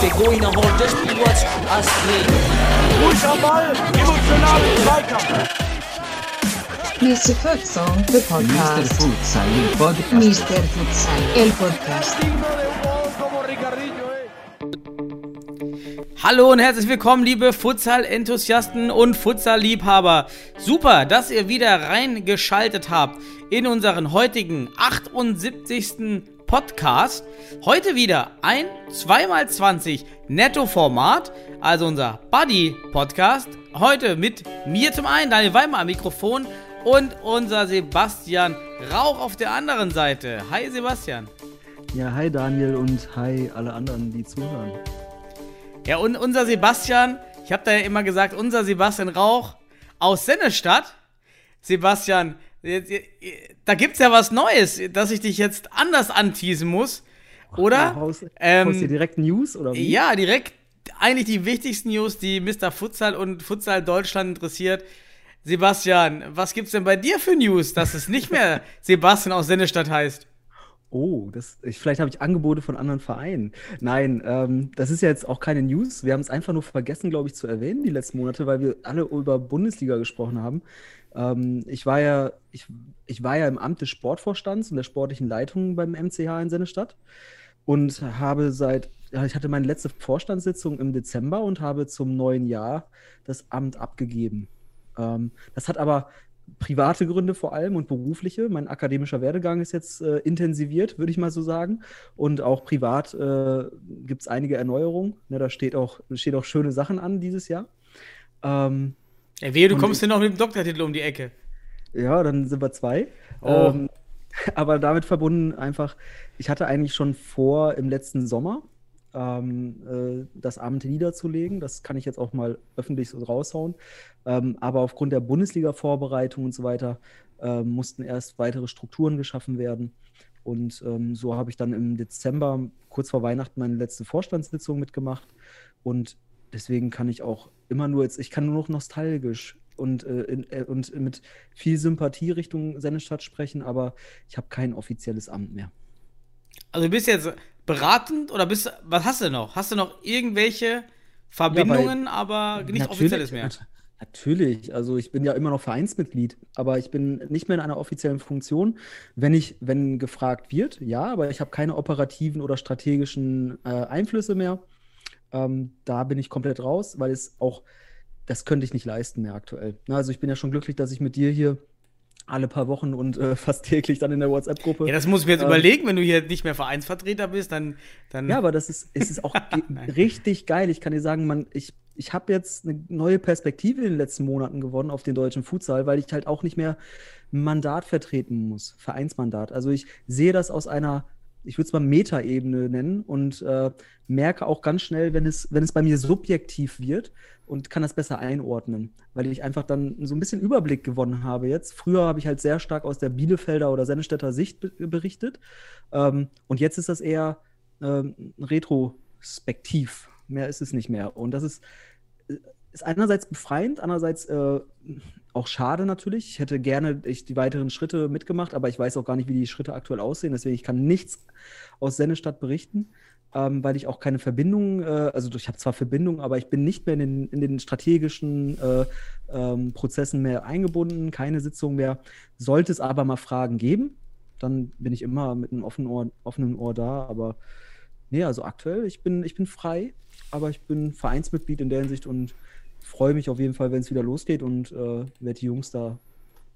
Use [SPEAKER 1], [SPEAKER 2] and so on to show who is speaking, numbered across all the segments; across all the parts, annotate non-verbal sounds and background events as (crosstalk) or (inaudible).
[SPEAKER 1] Der Goiner holt das Spiel was Astrid.
[SPEAKER 2] Ruhig am Ball, emotional Zweikampf.
[SPEAKER 3] Mr. Futsal, the
[SPEAKER 4] Mr.
[SPEAKER 3] podcast.
[SPEAKER 4] Futsal, il podcast.
[SPEAKER 3] Mr. Futsal, el podcast.
[SPEAKER 5] Hallo und herzlich willkommen, liebe Futsal-Enthusiasten und Futsal-Liebhaber. Super, dass ihr wieder reingeschaltet habt in unseren heutigen 78. Podcast. Heute wieder ein 2x20 Netto-Format, also unser Buddy-Podcast. Heute mit mir zum einen, Daniel Weimar am Mikrofon und unser Sebastian Rauch auf der anderen Seite. Hi Sebastian.
[SPEAKER 6] Ja, hi Daniel und hi alle anderen, die zuhören.
[SPEAKER 5] Ja, und unser Sebastian, ich habe da ja immer gesagt, unser Sebastian Rauch aus Sennestadt. Sebastian, jetzt- da gibt's ja was Neues, dass ich dich jetzt anders anteasen muss, oder?
[SPEAKER 6] Haus,
[SPEAKER 5] Ähm,
[SPEAKER 6] hier direkt News oder wie?
[SPEAKER 5] Ja, direkt eigentlich die wichtigsten News, die Mr. Futsal und Futsal Deutschland interessiert. Sebastian, was gibt's denn bei dir für News, dass es nicht mehr (laughs) Sebastian aus Sennestadt heißt?
[SPEAKER 6] Oh, das, ich, vielleicht habe ich Angebote von anderen Vereinen. Nein, ähm, das ist ja jetzt auch keine News. Wir haben es einfach nur vergessen, glaube ich, zu erwähnen die letzten Monate, weil wir alle über Bundesliga gesprochen haben. Ähm, ich war ja, ich, ich war ja im Amt des Sportvorstands und der sportlichen Leitung beim MCH in Sennestadt und habe seit, ich hatte meine letzte Vorstandssitzung im Dezember und habe zum neuen Jahr das Amt abgegeben. Ähm, das hat aber private Gründe vor allem und berufliche. Mein akademischer Werdegang ist jetzt äh, intensiviert, würde ich mal so sagen. Und auch privat äh, gibt es einige Erneuerungen. Ne, da steht auch, steht auch schöne Sachen an dieses Jahr. Ähm,
[SPEAKER 5] Ja, wehe, du kommst hier noch mit dem Doktortitel um die Ecke.
[SPEAKER 6] ja, dann sind wir zwei.
[SPEAKER 5] Oh.
[SPEAKER 6] Ähm, (laughs) aber damit verbunden einfach, ich hatte eigentlich schon vor, im letzten Sommer ähm, äh, das Amt niederzulegen. Das kann ich jetzt auch mal öffentlich so raushauen. Ähm, aber aufgrund der Bundesliga-Vorbereitung und so weiter ähm, mussten erst weitere Strukturen geschaffen werden. Und ähm, so habe ich dann im Dezember, kurz vor Weihnachten, meine letzte Vorstandssitzung mitgemacht. Und deswegen kann ich auch immer nur jetzt, ich kann nur noch nostalgisch und, äh, in, äh, und mit viel Sympathie Richtung Sennestadt sprechen, aber ich habe kein offizielles Amt mehr.
[SPEAKER 5] Also du bist jetzt beratend oder bist was hast du noch? Hast du noch irgendwelche Verbindungen, aber nichts Offizielles mehr?
[SPEAKER 6] nat- Natürlich, also ich bin ja immer noch Vereinsmitglied, aber ich bin nicht mehr in einer offiziellen Funktion. Wenn ich, wenn gefragt wird, ja, aber ich habe keine operativen oder strategischen äh, Einflüsse mehr. Ähm, da bin ich komplett raus, weil es auch, das könnte ich nicht leisten mehr aktuell. Also ich bin ja schon glücklich, dass ich mit dir hier alle paar Wochen und äh, fast täglich dann in der WhatsApp-Gruppe.
[SPEAKER 5] Ja, das muss ich mir jetzt
[SPEAKER 6] Ähm,
[SPEAKER 5] überlegen, wenn du hier nicht mehr Vereinsvertreter bist, dann, dann
[SPEAKER 6] Ja, aber das ist, es ist auch (laughs) richtig geil. Ich kann dir sagen, man, ich, ich habe jetzt eine neue Perspektive in den letzten Monaten gewonnen auf den deutschen Futsal, weil ich halt auch nicht mehr Mandat vertreten muss, Vereinsmandat. Also ich sehe das aus einer, ich würde es mal Metaebene nennen und äh, merke auch ganz schnell, wenn es, wenn es bei mir subjektiv wird und kann das besser einordnen, weil ich einfach dann so ein bisschen Überblick gewonnen habe jetzt. Früher habe ich halt sehr stark aus der Bielefelder oder Sennestädter Sicht be berichtet ähm, und jetzt ist das eher ähm, retrospektiv. Mehr ist es nicht mehr. Und das ist, äh, ist einerseits befreiend, andererseits äh, auch schade natürlich. Ich hätte gerne ich die weiteren Schritte mitgemacht, aber ich weiß auch gar nicht, wie die Schritte aktuell aussehen. Deswegen ich kann nichts aus Sennestadt berichten, ähm, weil ich auch keine Verbindung, äh, also ich habe zwar Verbindung, aber ich bin nicht mehr in den, in den strategischen äh, ähm, Prozessen mehr eingebunden, keine Sitzung mehr. Sollte es aber mal Fragen geben, dann bin ich immer mit einem offenen Ohr, offenen Ohr da. Aber nee, also aktuell, ich bin, ich bin frei, aber ich bin Vereinsmitglied in der Hinsicht und freue mich auf jeden Fall, wenn es wieder losgeht und äh, werde die Jungs da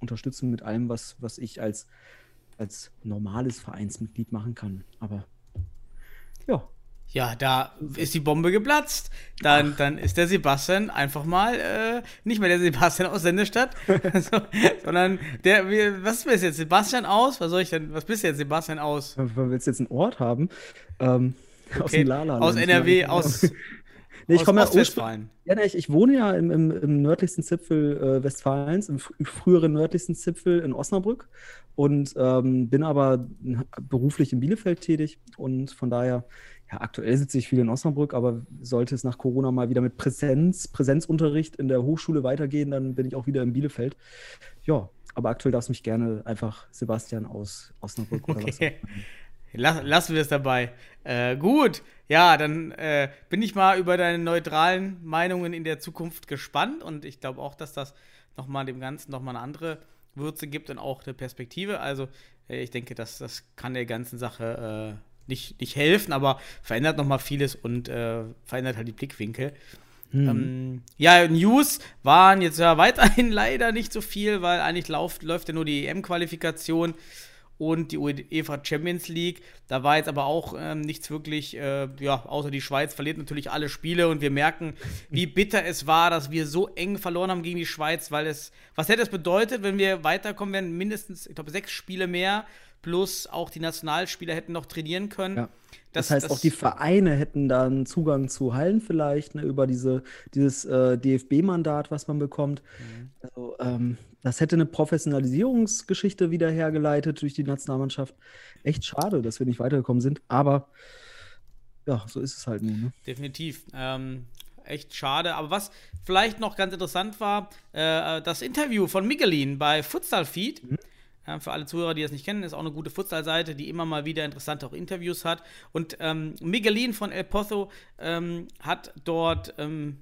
[SPEAKER 6] unterstützen mit allem, was, was ich als, als normales Vereinsmitglied machen kann. Aber ja,
[SPEAKER 5] Ja, da ist die Bombe geplatzt. Dann, dann ist der Sebastian einfach mal äh, nicht mehr der Sebastian aus Sendestadt, (laughs) so, sondern der, wie, was bist du jetzt? Sebastian aus? Was soll ich denn, was bist du jetzt, Sebastian aus?
[SPEAKER 6] wenn wir jetzt einen Ort haben, ähm, aus
[SPEAKER 5] Okay,
[SPEAKER 6] dem Lala.
[SPEAKER 5] aus NRW, aus,
[SPEAKER 6] Nee, ich komme ja.
[SPEAKER 5] Ostwestfalen.
[SPEAKER 6] Ja, nee, ich, ich wohne ja im, im, im nördlichsten Zipfel äh, Westfalens, im fr früheren nördlichsten Zipfel in Osnabrück und ähm, bin aber beruflich in Bielefeld tätig und von daher, ja, aktuell sitze ich viel in Osnabrück, aber sollte es nach Corona mal wieder mit Präsenz, Präsenzunterricht in der Hochschule weitergehen, dann bin ich auch wieder in Bielefeld. Ja, aber aktuell darfst du mich gerne einfach Sebastian aus Osnabrück oder was.
[SPEAKER 5] Okay. Lass, lassen wir es dabei. Äh, gut, ja, dann äh, bin ich mal über deine neutralen Meinungen in der Zukunft gespannt und ich glaube auch, dass das nochmal dem Ganzen nochmal eine andere Würze gibt und auch eine Perspektive. Also äh, ich denke, dass das kann der ganzen Sache äh, nicht, nicht helfen, aber verändert nochmal vieles und äh, verändert halt die Blickwinkel.
[SPEAKER 6] Hm.
[SPEAKER 5] Ähm, ja, News waren jetzt ja weiterhin (laughs) leider nicht so viel, weil eigentlich lauf, läuft ja nur die EM-Qualifikation und die UEFA Champions League. Da war jetzt aber auch ähm, nichts wirklich, äh, ja, außer die Schweiz verliert natürlich alle Spiele und wir merken, wie bitter es war, dass wir so eng verloren haben gegen die Schweiz, weil es, was hätte es bedeutet, wenn wir weiterkommen wären, mindestens, ich glaube, sechs Spiele mehr, plus auch die Nationalspieler hätten noch trainieren können.
[SPEAKER 6] Ja. Das, das, heißt, das, auch die Vereine hätten dann Zugang zu Hallen vielleicht, ne, über diese, dieses äh, DFB-Mandat, was man bekommt. Mhm. Also, ähm, das hätte eine Professionalisierungsgeschichte wieder hergeleitet durch die Nationalmannschaft. Echt schade, dass wir nicht weitergekommen sind, aber ja, so ist es halt nun. Ne?
[SPEAKER 5] Definitiv. Ähm, echt schade. Aber was vielleicht noch ganz interessant war, äh, das Interview von Miguelin bei Futsal Feed. Mhm. Äh, für alle Zuhörer, die das nicht kennen, ist auch eine gute Futsal-Seite, die immer mal wieder interessante auch Interviews hat. Und ähm, Miguelin von El Pozo ähm, hat dort ähm,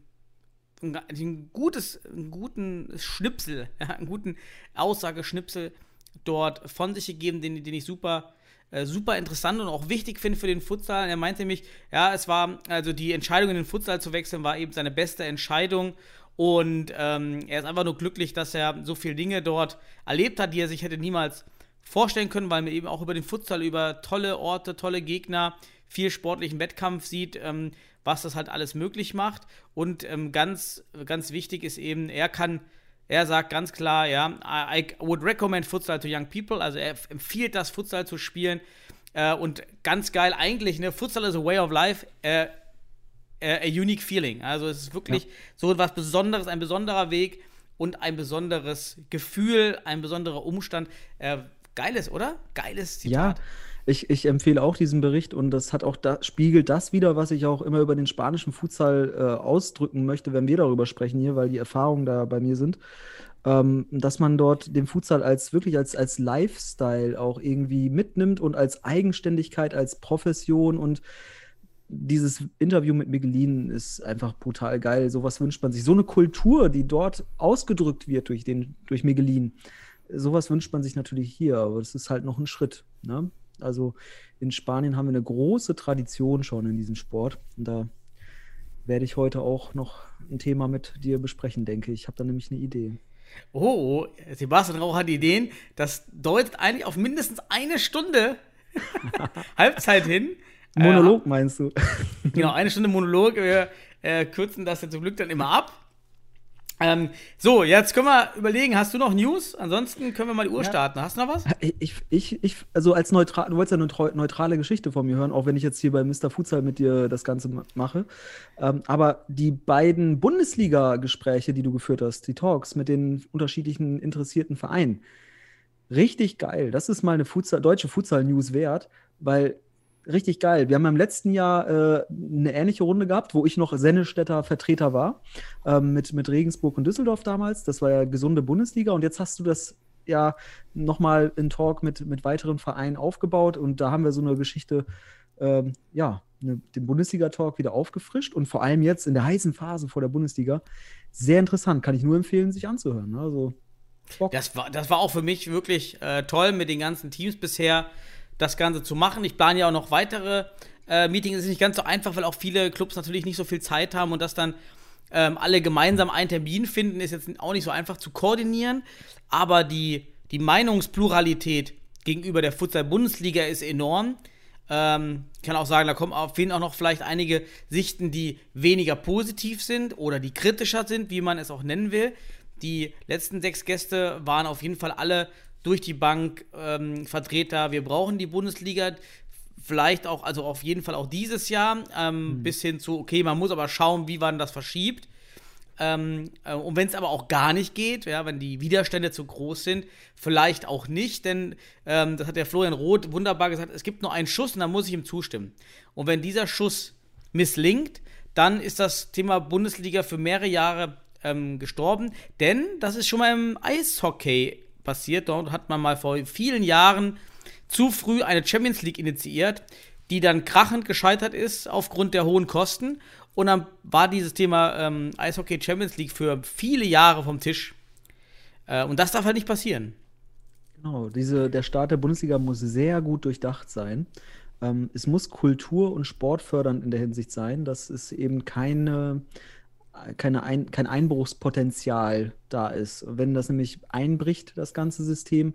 [SPEAKER 5] ein gutes, einen guten Schnipsel, (laughs) ja, einen guten Aussageschnipsel dort von sich gegeben, den, den ich super, äh, super interessant und auch wichtig finde für den Futsal. Er meinte nämlich, ja, es war, also die Entscheidung in den Futsal zu wechseln, war eben seine beste Entscheidung. Und ähm, er ist einfach nur glücklich, dass er so viele Dinge dort erlebt hat, die er sich hätte niemals vorstellen können, weil man eben auch über den Futsal, über tolle Orte, tolle Gegner, viel sportlichen Wettkampf sieht. Ähm, was das halt alles möglich macht. Und ähm, ganz, ganz wichtig ist eben, er kann, er sagt ganz klar, ja, I, I would recommend Futsal to young people. Also er empfiehlt das, Futsal zu spielen. Äh, und ganz geil eigentlich, ne, Futsal is a way of life. Äh, a unique feeling. Also es ist wirklich ja. so etwas Besonderes, ein besonderer Weg und ein besonderes Gefühl, ein besonderer Umstand. Äh, geiles, oder? Geiles
[SPEAKER 6] Zitat. Ja, ich, ich empfehle auch diesen Bericht und das hat auch da, spiegelt das wieder, was ich auch immer über den spanischen Futsal äh, ausdrücken möchte, wenn wir darüber sprechen hier, weil die Erfahrungen da bei mir sind. Ähm, dass man dort den Futsal als wirklich als, als Lifestyle auch irgendwie mitnimmt und als Eigenständigkeit, als Profession und dieses Interview mit Miguelin ist einfach brutal geil. Sowas wünscht man sich. So eine Kultur, die dort ausgedrückt wird durch, den, durch Miguelin, sowas wünscht man sich natürlich hier, aber das ist halt noch ein Schritt. Ne? Also in Spanien haben wir eine große Tradition schon in diesem Sport. Und da werde ich heute auch noch ein Thema mit dir besprechen, denke ich. Ich habe da nämlich eine Idee.
[SPEAKER 5] Oh, Sebastian Rauch hat Ideen. Das deutet eigentlich auf mindestens eine Stunde (laughs) Halbzeit hin.
[SPEAKER 6] Monolog äh, meinst du? (laughs)
[SPEAKER 5] genau, eine Stunde Monolog. Wir äh, kürzen das ja zum Glück dann immer ab. Ähm, so, jetzt können wir überlegen, hast du noch News? Ansonsten können wir mal die Uhr ja. starten. Hast du noch was?
[SPEAKER 6] Ich, ich, ich also als neutral, du wolltest ja eine neutrale Geschichte von mir hören, auch wenn ich jetzt hier bei Mr. Futsal mit dir das Ganze mache. Ähm, aber die beiden Bundesliga-Gespräche, die du geführt hast, die Talks mit den unterschiedlichen interessierten Vereinen, richtig geil. Das ist mal eine Futsal, deutsche Futsal-News wert, weil richtig geil. Wir haben im letzten Jahr äh, eine ähnliche Runde gehabt, wo ich noch Sennestädter Vertreter war, ähm, mit, mit Regensburg und Düsseldorf damals. Das war ja gesunde Bundesliga. Und jetzt hast du das ja nochmal in Talk mit, mit weiteren Vereinen aufgebaut. Und da haben wir so eine Geschichte, ähm, ja, eine, den Bundesliga-Talk wieder aufgefrischt. Und vor allem jetzt in der heißen Phase vor der Bundesliga. Sehr interessant, kann ich nur empfehlen, sich anzuhören. Also,
[SPEAKER 5] Das war, das war auch für mich wirklich äh, toll mit den ganzen Teams bisher das Ganze zu machen. Ich plane ja auch noch weitere äh, Meetings. Es ist nicht ganz so einfach, weil auch viele Clubs natürlich nicht so viel Zeit haben und das dann ähm, alle gemeinsam einen Termin finden, ist jetzt auch nicht so einfach zu koordinieren. Aber die, die Meinungspluralität gegenüber der Futsal-Bundesliga ist enorm. Ähm, ich kann auch sagen, da kommen auf jeden auch noch vielleicht einige Sichten, die weniger positiv sind oder die kritischer sind, wie man es auch nennen will. Die letzten sechs Gäste waren auf jeden Fall alle durch die Bank ähm, Vertreter, wir brauchen die Bundesliga, vielleicht auch, also auf jeden Fall auch dieses Jahr, ähm, mhm. bis hin zu, okay, man muss aber schauen, wie man das verschiebt. Ähm, äh, und wenn es aber auch gar nicht geht, ja, wenn die Widerstände zu groß sind, vielleicht auch nicht, denn ähm, das hat der Florian Roth wunderbar gesagt, es gibt nur einen Schuss und dann muss ich ihm zustimmen. Und wenn dieser Schuss misslingt, dann ist das Thema Bundesliga für mehrere Jahre ähm, gestorben, denn das ist schon mal im Eishockey passiert. Dort hat man mal vor vielen Jahren zu früh eine Champions League initiiert, die dann krachend gescheitert ist aufgrund der hohen Kosten. Und dann war dieses Thema ähm, Eishockey Champions League für viele Jahre vom Tisch. Äh, und das darf halt nicht passieren.
[SPEAKER 6] Genau, diese, der Start der Bundesliga muss sehr gut durchdacht sein. Ähm, es muss kultur- und sportfördernd in der Hinsicht sein, dass es eben keine, keine ein, kein Einbruchspotenzial da ist. Wenn das nämlich einbricht, das ganze System,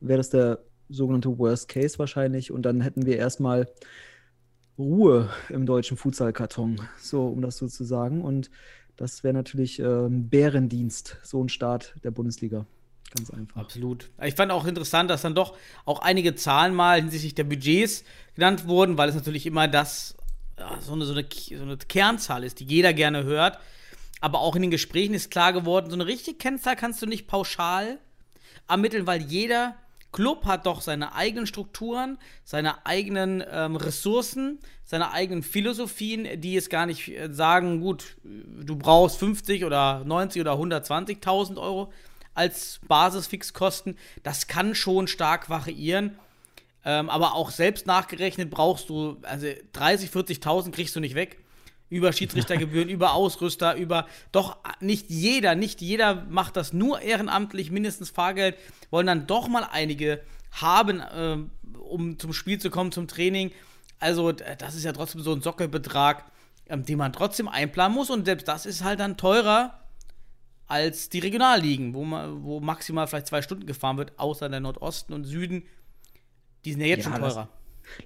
[SPEAKER 6] wäre das der sogenannte Worst Case wahrscheinlich. Und dann hätten wir erstmal Ruhe im deutschen Futsalkarton, so um das so zu sagen. Und das wäre natürlich ähm, Bärendienst, so ein Start der Bundesliga. Ganz einfach.
[SPEAKER 5] Absolut. Ich fand auch interessant, dass dann doch auch einige Zahlen mal hinsichtlich der Budgets genannt wurden, weil es natürlich immer das so, eine, so, eine, so eine Kernzahl ist, die jeder gerne hört. Aber auch in den Gesprächen ist klar geworden, so eine richtige Kennzahl kannst du nicht pauschal ermitteln, weil jeder Club hat doch seine eigenen Strukturen, seine eigenen ähm, Ressourcen, seine eigenen Philosophien, die es gar nicht äh, sagen, gut, du brauchst 50 oder 90 oder 120.000 Euro als Basisfixkosten. Das kann schon stark variieren. Ähm, aber auch selbst nachgerechnet brauchst du, also 30, 40.000 kriegst du nicht weg. Über Schiedsrichtergebühren, (laughs) über Ausrüster, über. Doch nicht jeder, nicht jeder macht das nur ehrenamtlich, mindestens Fahrgeld. Wollen dann doch mal einige haben, äh, um zum Spiel zu kommen, zum Training. Also, das ist ja trotzdem so ein Sockelbetrag, ähm, den man trotzdem einplanen muss. Und selbst das ist halt dann teurer als die Regionalligen, wo, man, wo maximal vielleicht zwei Stunden gefahren wird, außer der Nordosten und Süden. Die sind ja jetzt ja, schon teurer.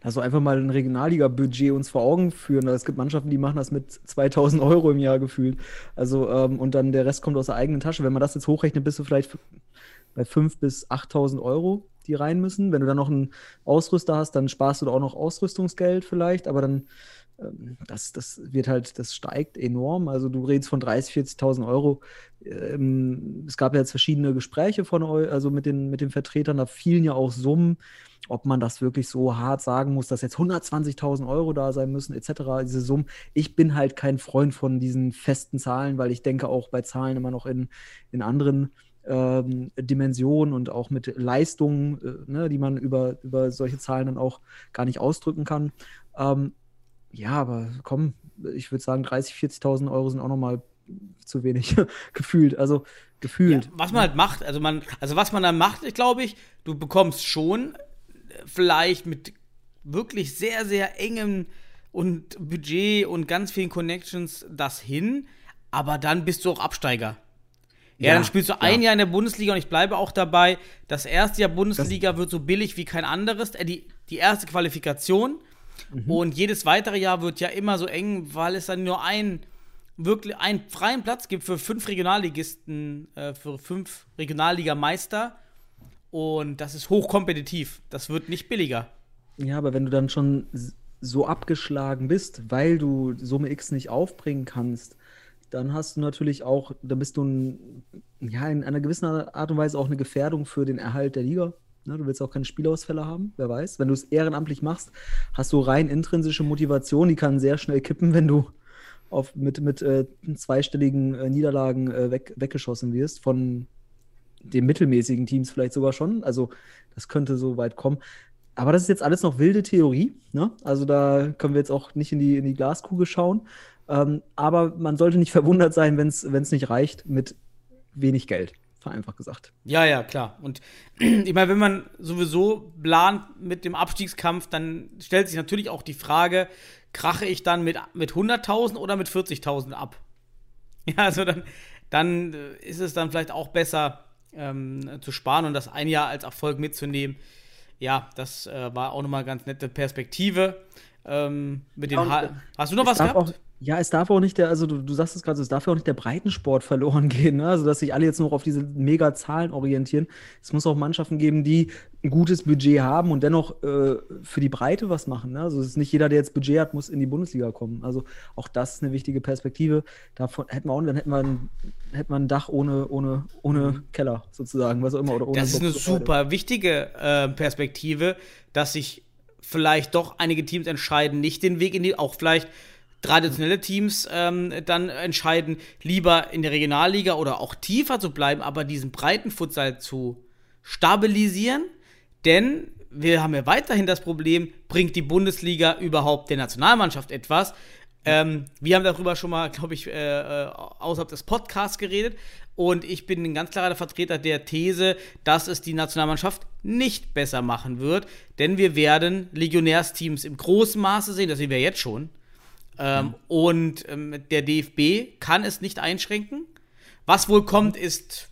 [SPEAKER 6] Lass doch einfach mal ein Regionalliga-Budget uns vor Augen führen. Es gibt Mannschaften, die machen das mit 2000 Euro im Jahr gefühlt. Also, ähm, und dann der Rest kommt aus der eigenen Tasche. Wenn man das jetzt hochrechnet, bist du vielleicht bei 5.000 bis 8.000 Euro, die rein müssen. Wenn du dann noch einen Ausrüster hast, dann sparst du da auch noch Ausrüstungsgeld vielleicht, aber dann das, das wird halt, das steigt enorm. Also du redest von 30.000, 40.000 Euro. Ähm, es gab ja jetzt verschiedene Gespräche von also mit den, mit den Vertretern, da fielen ja auch Summen, ob man das wirklich so hart sagen muss, dass jetzt 120.000 Euro da sein müssen, etc. Diese Summen. Ich bin halt kein Freund von diesen festen Zahlen, weil ich denke auch bei Zahlen immer noch in, in anderen ähm, Dimensionen und auch mit Leistungen, äh, ne, die man über, über solche Zahlen dann auch gar nicht ausdrücken kann. Ähm, ja, aber komm, ich würde sagen, 30.000, 40.000 Euro sind auch nochmal zu wenig (laughs) gefühlt. Also gefühlt.
[SPEAKER 5] Ja, was man halt macht, also man, also was man dann macht, ich glaube ich, du bekommst schon äh, vielleicht mit wirklich sehr, sehr engem und Budget und ganz vielen Connections das hin, aber dann bist du auch Absteiger. Ja, ja dann spielst du ein Jahr in der Bundesliga und ich bleibe auch dabei. Das erste Jahr Bundesliga das wird so billig wie kein anderes. Äh, die, die erste Qualifikation Mhm. Und jedes weitere Jahr wird ja immer so eng, weil es dann nur ein wirklich einen freien Platz gibt für fünf Regionalligisten, äh, für fünf Regionalligameister. Und das ist hochkompetitiv. Das wird nicht billiger.
[SPEAKER 6] Ja, aber wenn du dann schon so abgeschlagen bist, weil du Summe X nicht aufbringen kannst, dann hast du natürlich auch, da bist du ein, ja, in einer gewissen Art und Weise auch eine Gefährdung für den Erhalt der Liga. Ne, du willst auch keine Spielausfälle haben, wer weiß. Wenn du es ehrenamtlich machst, hast du rein intrinsische Motivation, die kann sehr schnell kippen, wenn du auf, mit, mit äh, zweistelligen äh, Niederlagen äh, weg, weggeschossen wirst. Von den mittelmäßigen Teams vielleicht sogar schon. Also das könnte so weit kommen. Aber das ist jetzt alles noch wilde Theorie. Ne? Also da können wir jetzt auch nicht in die, in die Glaskugel schauen. Ähm, aber man sollte nicht verwundert sein, wenn es nicht reicht mit wenig Geld vereinfacht gesagt.
[SPEAKER 5] Ja, ja, klar. Und (clears throat) ich meine, wenn man sowieso plant mit dem Abstiegskampf, dann stellt sich natürlich auch die Frage, krache ich dann mit, mit 100.000 oder mit 40.000 ab? (laughs) Ja, also dann, dann äh, ist es dann vielleicht auch besser ähm, zu sparen und das ein Jahr als Erfolg mitzunehmen. Ja, das äh, war auch nochmal ganz nette Perspektive. Ähm, mit den ja, Hast du noch was gehabt?
[SPEAKER 6] Auch, ja, es darf auch nicht der, also du, du sagst es gerade, es darf ja auch nicht der Breitensport (laughs) verloren gehen, ne? also dass sich alle jetzt nur auf diese Mega-Zahlen orientieren. Es muss auch Mannschaften geben, die ein gutes Budget haben und dennoch äh, für die Breite was machen. Ne? Also es ist nicht jeder, der jetzt Budget hat, muss in die Bundesliga kommen. Also auch das ist eine wichtige Perspektive. Davon hätten wir auch, dann hätten wir ein, hätten wir ein Dach ohne, ohne, ohne mhm. Keller sozusagen, was auch immer. Oder ohne
[SPEAKER 5] das ist eine super wichtige äh, Perspektive, dass sich vielleicht doch einige Teams entscheiden, nicht den Weg in die, auch vielleicht traditionelle Teams ähm, dann entscheiden, lieber in der Regionalliga oder auch tiefer zu bleiben, aber diesen breiten Futsal zu stabilisieren, denn wir haben ja weiterhin das Problem, bringt die Bundesliga überhaupt der Nationalmannschaft etwas? Ähm, wir haben darüber schon mal, glaube ich, äh, äh, außerhalb des Podcasts geredet. Und ich bin ein ganz klarer Vertreter der These, dass es die Nationalmannschaft nicht besser machen wird. Denn wir werden Legionärsteams im großen Maße sehen, das sehen wir jetzt schon. Ähm, mhm. Und ähm, der DFB kann es nicht einschränken. Was wohl kommt, ist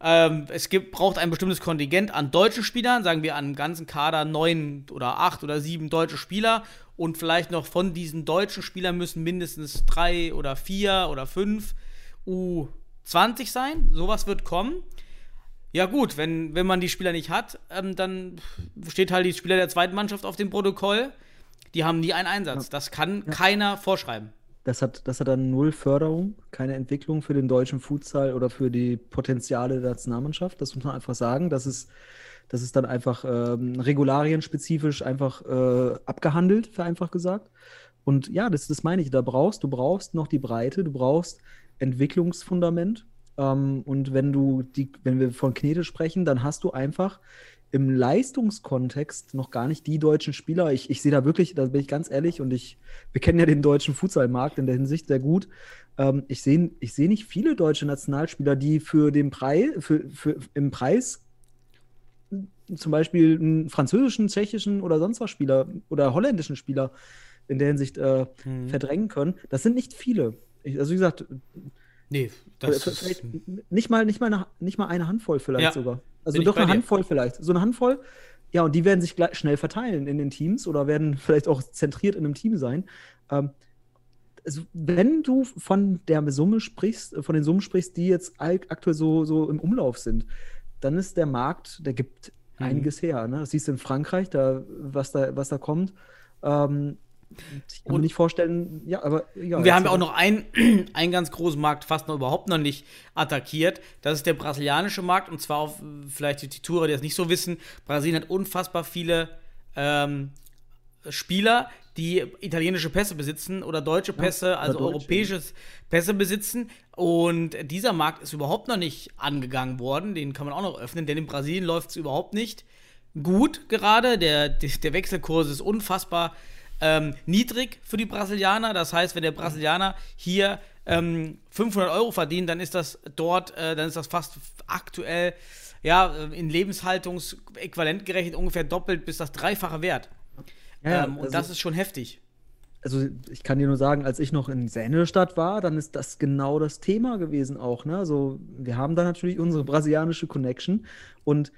[SPEAKER 5] ähm, es gibt, braucht ein bestimmtes Kontingent an deutschen Spielern, sagen wir an ganzen Kader neun oder acht oder sieben deutsche Spieler und vielleicht noch von diesen deutschen Spielern müssen mindestens drei oder vier oder fünf U20 sein. Sowas wird kommen. Ja gut, wenn, wenn man die Spieler nicht hat, ähm, dann steht halt die Spieler der zweiten Mannschaft auf dem Protokoll. Die haben nie einen Einsatz. Das kann ja. keiner vorschreiben.
[SPEAKER 6] Das hat, das hat dann null Förderung, keine Entwicklung für den deutschen Futsal oder für die Potenziale der Nationalmannschaft. Das muss man einfach sagen. Das ist, das ist dann einfach ähm, regularienspezifisch einfach äh, abgehandelt, vereinfacht gesagt. Und ja, das, das meine ich. Da brauchst du brauchst noch die Breite, du brauchst Entwicklungsfundament. Ähm, und wenn du die, wenn wir von Knete sprechen, dann hast du einfach im Leistungskontext noch gar nicht die deutschen Spieler. Ich, ich sehe da wirklich, da bin ich ganz ehrlich, und ich, wir kennen ja den deutschen Futsalmarkt in der Hinsicht sehr gut. Ähm, ich sehe ich seh nicht viele deutsche Nationalspieler, die für den Preis, für, für, im Preis zum Beispiel einen französischen, tschechischen oder sonst was Spieler oder holländischen Spieler in der Hinsicht äh, hm. verdrängen können. Das sind nicht viele. Ich, also wie gesagt,
[SPEAKER 5] Nee,
[SPEAKER 6] das ist nicht mal, nicht, mal eine, nicht mal eine Handvoll vielleicht ja, sogar. Also doch eine Handvoll vielleicht. So eine Handvoll. Ja, und die werden sich gleich schnell verteilen in den Teams oder werden vielleicht auch zentriert in einem Team sein. Ähm, also wenn du von der Summe sprichst, von den Summen sprichst, die jetzt aktuell so, so im Umlauf sind, dann ist der Markt, der gibt mhm. einiges her. Ne? Das siehst du in Frankreich, da, was, da, was da kommt. Ähm, ich kann mir nicht vorstellen, ja, aber ja.
[SPEAKER 5] Wir haben ja auch noch einen, (clears throat) einen ganz großen Markt fast noch überhaupt noch nicht attackiert. Das ist der brasilianische Markt und zwar auf vielleicht die Tourer, die das nicht so wissen. Brasilien hat unfassbar viele ähm, Spieler, die italienische Pässe besitzen oder deutsche Pässe, ja, also europäische Pässe besitzen. Und dieser Markt ist überhaupt noch nicht angegangen worden. Den kann man auch noch öffnen, denn in Brasilien läuft es überhaupt nicht gut gerade. Der, der Wechselkurs ist unfassbar ähm, niedrig für die Brasilianer. Das heißt, wenn der Brasilianer hier ähm, 500 Euro verdient, dann ist das dort, äh, dann ist das fast aktuell, ja, in Lebenshaltungsäquivalent gerechnet ungefähr doppelt bis das dreifache Wert. Ja, ähm, und also, das ist schon heftig.
[SPEAKER 6] Also ich kann dir nur sagen, als ich noch in Sennestadt war, dann ist das genau das Thema gewesen auch. Ne? Also wir haben da natürlich unsere brasilianische Connection und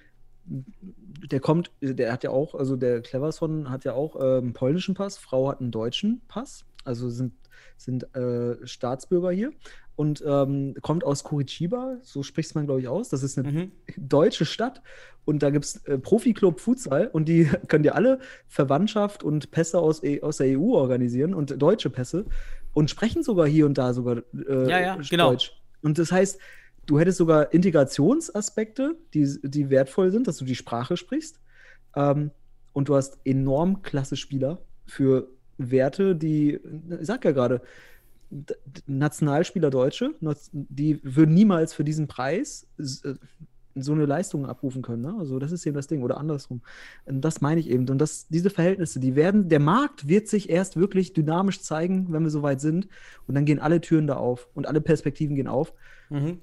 [SPEAKER 6] der kommt, der hat ja auch, also der Cleverson hat ja auch äh, einen polnischen Pass, Frau hat einen deutschen Pass, also sind, sind äh, Staatsbürger hier und ähm, kommt aus Curitiba, so spricht man, glaube ich, aus. Das ist eine mhm. deutsche Stadt und da gibt es äh, Profi-Club Futsal und die (laughs) können dir alle Verwandtschaft und Pässe aus, e aus der EU organisieren und deutsche Pässe und sprechen sogar hier und da sogar
[SPEAKER 5] äh, ja, ja, genau. Deutsch.
[SPEAKER 6] Und das heißt, Du hättest sogar Integrationsaspekte, die, die wertvoll sind, dass du die Sprache sprichst. Ähm, und du hast enorm klasse Spieler für Werte, die, ich sag ja gerade, Nationalspieler Deutsche, die würden niemals für diesen Preis äh, so eine Leistung abrufen können. Ne? Also das ist eben das Ding oder andersrum. Das meine ich eben. Und das, diese Verhältnisse, die werden, der Markt wird sich erst wirklich dynamisch zeigen, wenn wir soweit sind. Und dann gehen alle Türen da auf und alle Perspektiven gehen auf. Mhm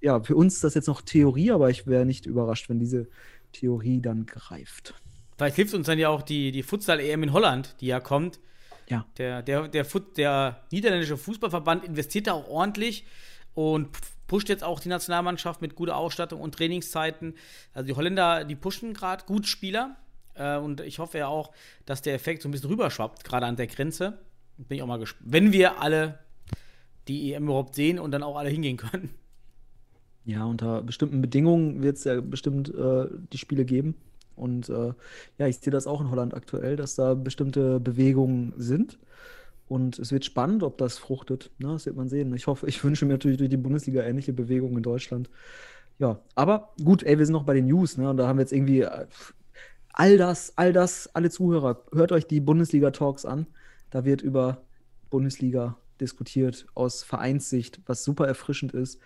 [SPEAKER 6] ja, für uns ist das jetzt noch Theorie, aber ich wäre nicht überrascht, wenn diese Theorie dann greift.
[SPEAKER 5] Vielleicht hilft uns dann ja auch die, die Futsal-EM in Holland, die ja kommt. Ja. Der, der, der, der niederländische Fußballverband investiert da auch ordentlich und pusht jetzt auch die Nationalmannschaft mit guter Ausstattung und Trainingszeiten. Also die Holländer, die pushen gerade gut Spieler. Äh, und ich hoffe ja auch, dass der Effekt so ein bisschen rüberschwappt, gerade an der Grenze. Bin ich auch mal gespannt. Wenn wir alle die EM überhaupt sehen und dann auch alle hingehen können.
[SPEAKER 6] Ja, unter bestimmten Bedingungen wird es ja bestimmt äh, die Spiele geben. Und äh, ja, ich sehe das auch in Holland aktuell, dass da bestimmte Bewegungen sind. Und es wird spannend, ob das fruchtet. Ne? Das wird man sehen. Ich hoffe, ich wünsche mir natürlich durch die Bundesliga ähnliche Bewegungen in Deutschland. Ja, aber gut, ey, wir sind noch bei den News, ne? Und da haben wir jetzt irgendwie äh, all das, all das, alle Zuhörer, hört euch die Bundesliga-Talks an. Da wird über Bundesliga diskutiert aus Vereinssicht, was super erfrischend ist.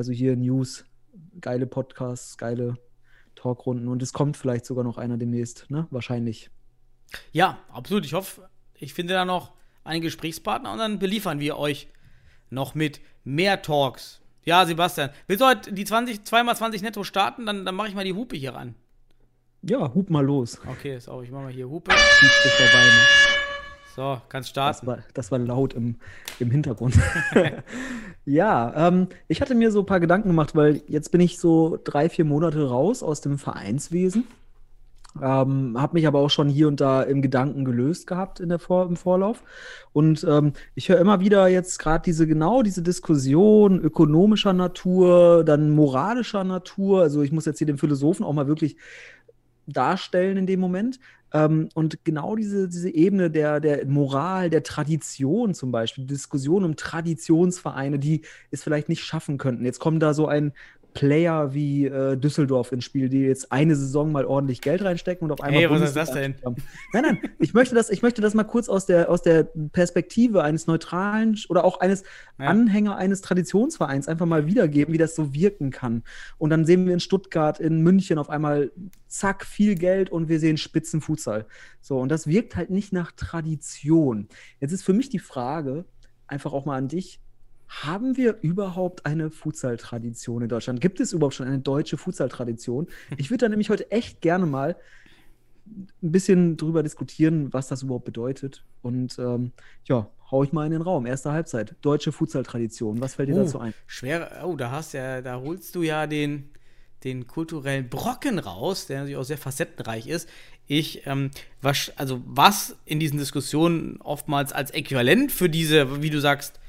[SPEAKER 6] Also hier News, geile Podcasts, geile Talkrunden. Und es kommt vielleicht sogar noch einer demnächst, ne? Wahrscheinlich.
[SPEAKER 5] Ja, absolut. Ich hoffe, ich finde da noch einen Gesprächspartner und dann beliefern wir euch noch mit mehr Talks. Ja, Sebastian, willst du heute die 20, 2x20 netto starten? Dann, dann mache ich mal die Hupe hier ran.
[SPEAKER 6] Ja, hup mal los.
[SPEAKER 5] Okay, ist auch, ich mache mal hier Hupe.
[SPEAKER 6] Sieht dabei, ne?
[SPEAKER 5] So, kannst
[SPEAKER 6] Das
[SPEAKER 5] starten.
[SPEAKER 6] war, das war laut im, im Hintergrund. (laughs) ja, ähm, ich hatte mir so ein paar Gedanken gemacht, weil jetzt bin ich so drei, vier Monate raus aus dem Vereinswesen. Ähm, habe mich aber auch schon hier und da im Gedanken gelöst gehabt in der Vor im Vorlauf. Und ähm, ich höre immer wieder jetzt gerade diese genau diese Diskussion ökonomischer Natur, dann moralischer Natur. Also ich muss jetzt hier den Philosophen auch mal wirklich darstellen in dem Moment. Ähm, und genau diese, diese Ebene der, der Moral, der Tradition zum Beispiel, Diskussion um Traditionsvereine, die es vielleicht nicht schaffen könnten. Jetzt kommt da so ein Player wie äh, Düsseldorf ins Spiel, die jetzt eine Saison mal ordentlich Geld reinstecken und auf einmal.
[SPEAKER 5] Hey, was ist das
[SPEAKER 6] Bundesliga haben. Nein, nein, ich möchte das, ich möchte das mal kurz aus der, aus der Perspektive eines neutralen oder auch eines
[SPEAKER 5] Ja.
[SPEAKER 6] Anhänger eines Traditionsvereins einfach mal wiedergeben, wie das so wirken kann. Und dann sehen wir in Stuttgart, in München auf einmal, zack, viel Geld und wir sehen Spitzenfutsal. So, und das wirkt halt nicht nach Tradition. Jetzt ist für mich die Frage, einfach auch mal an dich, haben wir überhaupt eine Futsal-Tradition in Deutschland? Gibt es überhaupt schon eine deutsche Futsal-Tradition? Ich würde da nämlich heute echt gerne mal ein bisschen drüber diskutieren, was das überhaupt bedeutet. Und ähm, ja, hau ich mal in den Raum. Erste Halbzeit. Deutsche Futsal-Tradition. Was fällt dir
[SPEAKER 5] Oh,
[SPEAKER 6] dazu ein?
[SPEAKER 5] Schwer, oh, da hast ja, da holst du ja den, den kulturellen Brocken raus, der natürlich auch sehr facettenreich ist. Ich, ähm, was, also was in diesen Diskussionen oftmals als Äquivalent für diese, wie du sagst,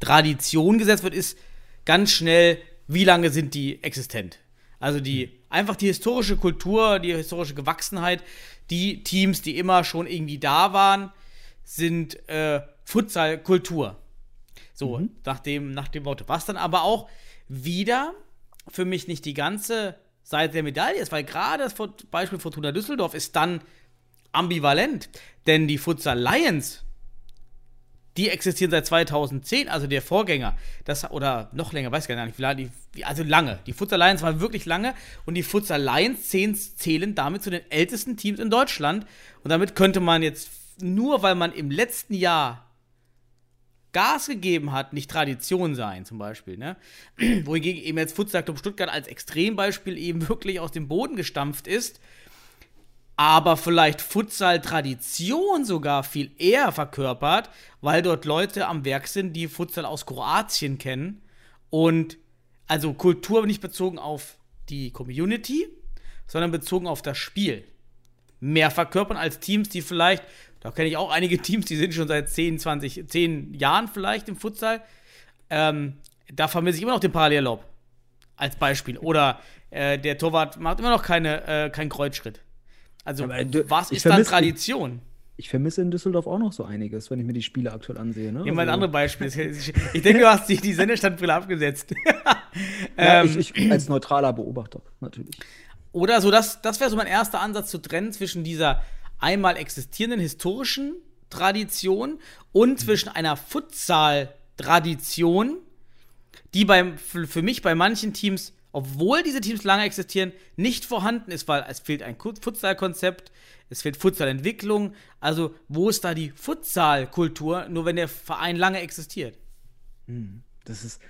[SPEAKER 5] Tradition gesetzt wird, ist ganz schnell, wie lange sind die existent? Also die, einfach die historische Kultur, die historische Gewachsenheit, die Teams, die immer schon irgendwie da waren, sind äh, Futsal-Kultur. So, nach, dem, nach dem Motto. Was dann aber auch wieder für mich nicht die ganze Seite der Medaille ist, weil gerade das Beispiel Fortuna Düsseldorf ist dann ambivalent. Denn die Futsal Lions, die existieren seit 2010, also der Vorgänger, das, oder noch länger, weiß gar nicht, wie also lange. Die Futsal Lions waren wirklich lange und die Futsal Lions zählen, zählen damit zu den ältesten Teams in Deutschland. Und damit könnte man jetzt, nur weil man im letzten Jahr Gas gegeben hat, nicht Tradition sein, zum Beispiel. Ne? (clears throat) Wohingegen eben jetzt Futsal Club Stuttgart als Extrembeispiel eben wirklich aus dem Boden gestampft ist, aber vielleicht Futsal-Tradition sogar viel eher verkörpert, weil dort Leute am Werk sind, die Futsal aus Kroatien kennen und also Kultur nicht bezogen auf die Community, sondern bezogen auf das Spiel. Mehr verkörpern als Teams, die vielleicht, da kenne ich auch einige (laughs) Teams, die sind schon seit 10, 20, 10 Jahren vielleicht im Futsal. Ähm, da vermisse ich immer noch den Parallellob als Beispiel. Oder äh, der Torwart macht immer noch keine, äh, keinen Kreuzschritt. Also,
[SPEAKER 6] Aber
[SPEAKER 5] was
[SPEAKER 6] ich
[SPEAKER 5] ist dann Tradition?
[SPEAKER 6] Ich vermisse in Düsseldorf auch noch so einiges, wenn ich mir die Spiele aktuell ansehe. Ne?
[SPEAKER 5] Nehmen wir ein
[SPEAKER 6] Also-
[SPEAKER 5] anderes Beispiel. Ich ich denke, du hast die, die Sendestandbrille abgesetzt. (laughs)
[SPEAKER 6] Ja,
[SPEAKER 5] Ähm,
[SPEAKER 6] ich, ich als neutraler Beobachter, natürlich.
[SPEAKER 5] Oder so, das, das wäre so mein erster Ansatz zu trennen zwischen dieser einmal existierenden historischen Tradition und zwischen einer Futsal-Tradition, die beim, für mich bei manchen Teams, obwohl diese Teams lange existieren, nicht vorhanden ist, weil es fehlt ein Futsal-Konzept, es fehlt Futsal-Entwicklung. Also, wo ist da die Futsal-Kultur, nur wenn der Verein lange existiert?
[SPEAKER 6] Das ist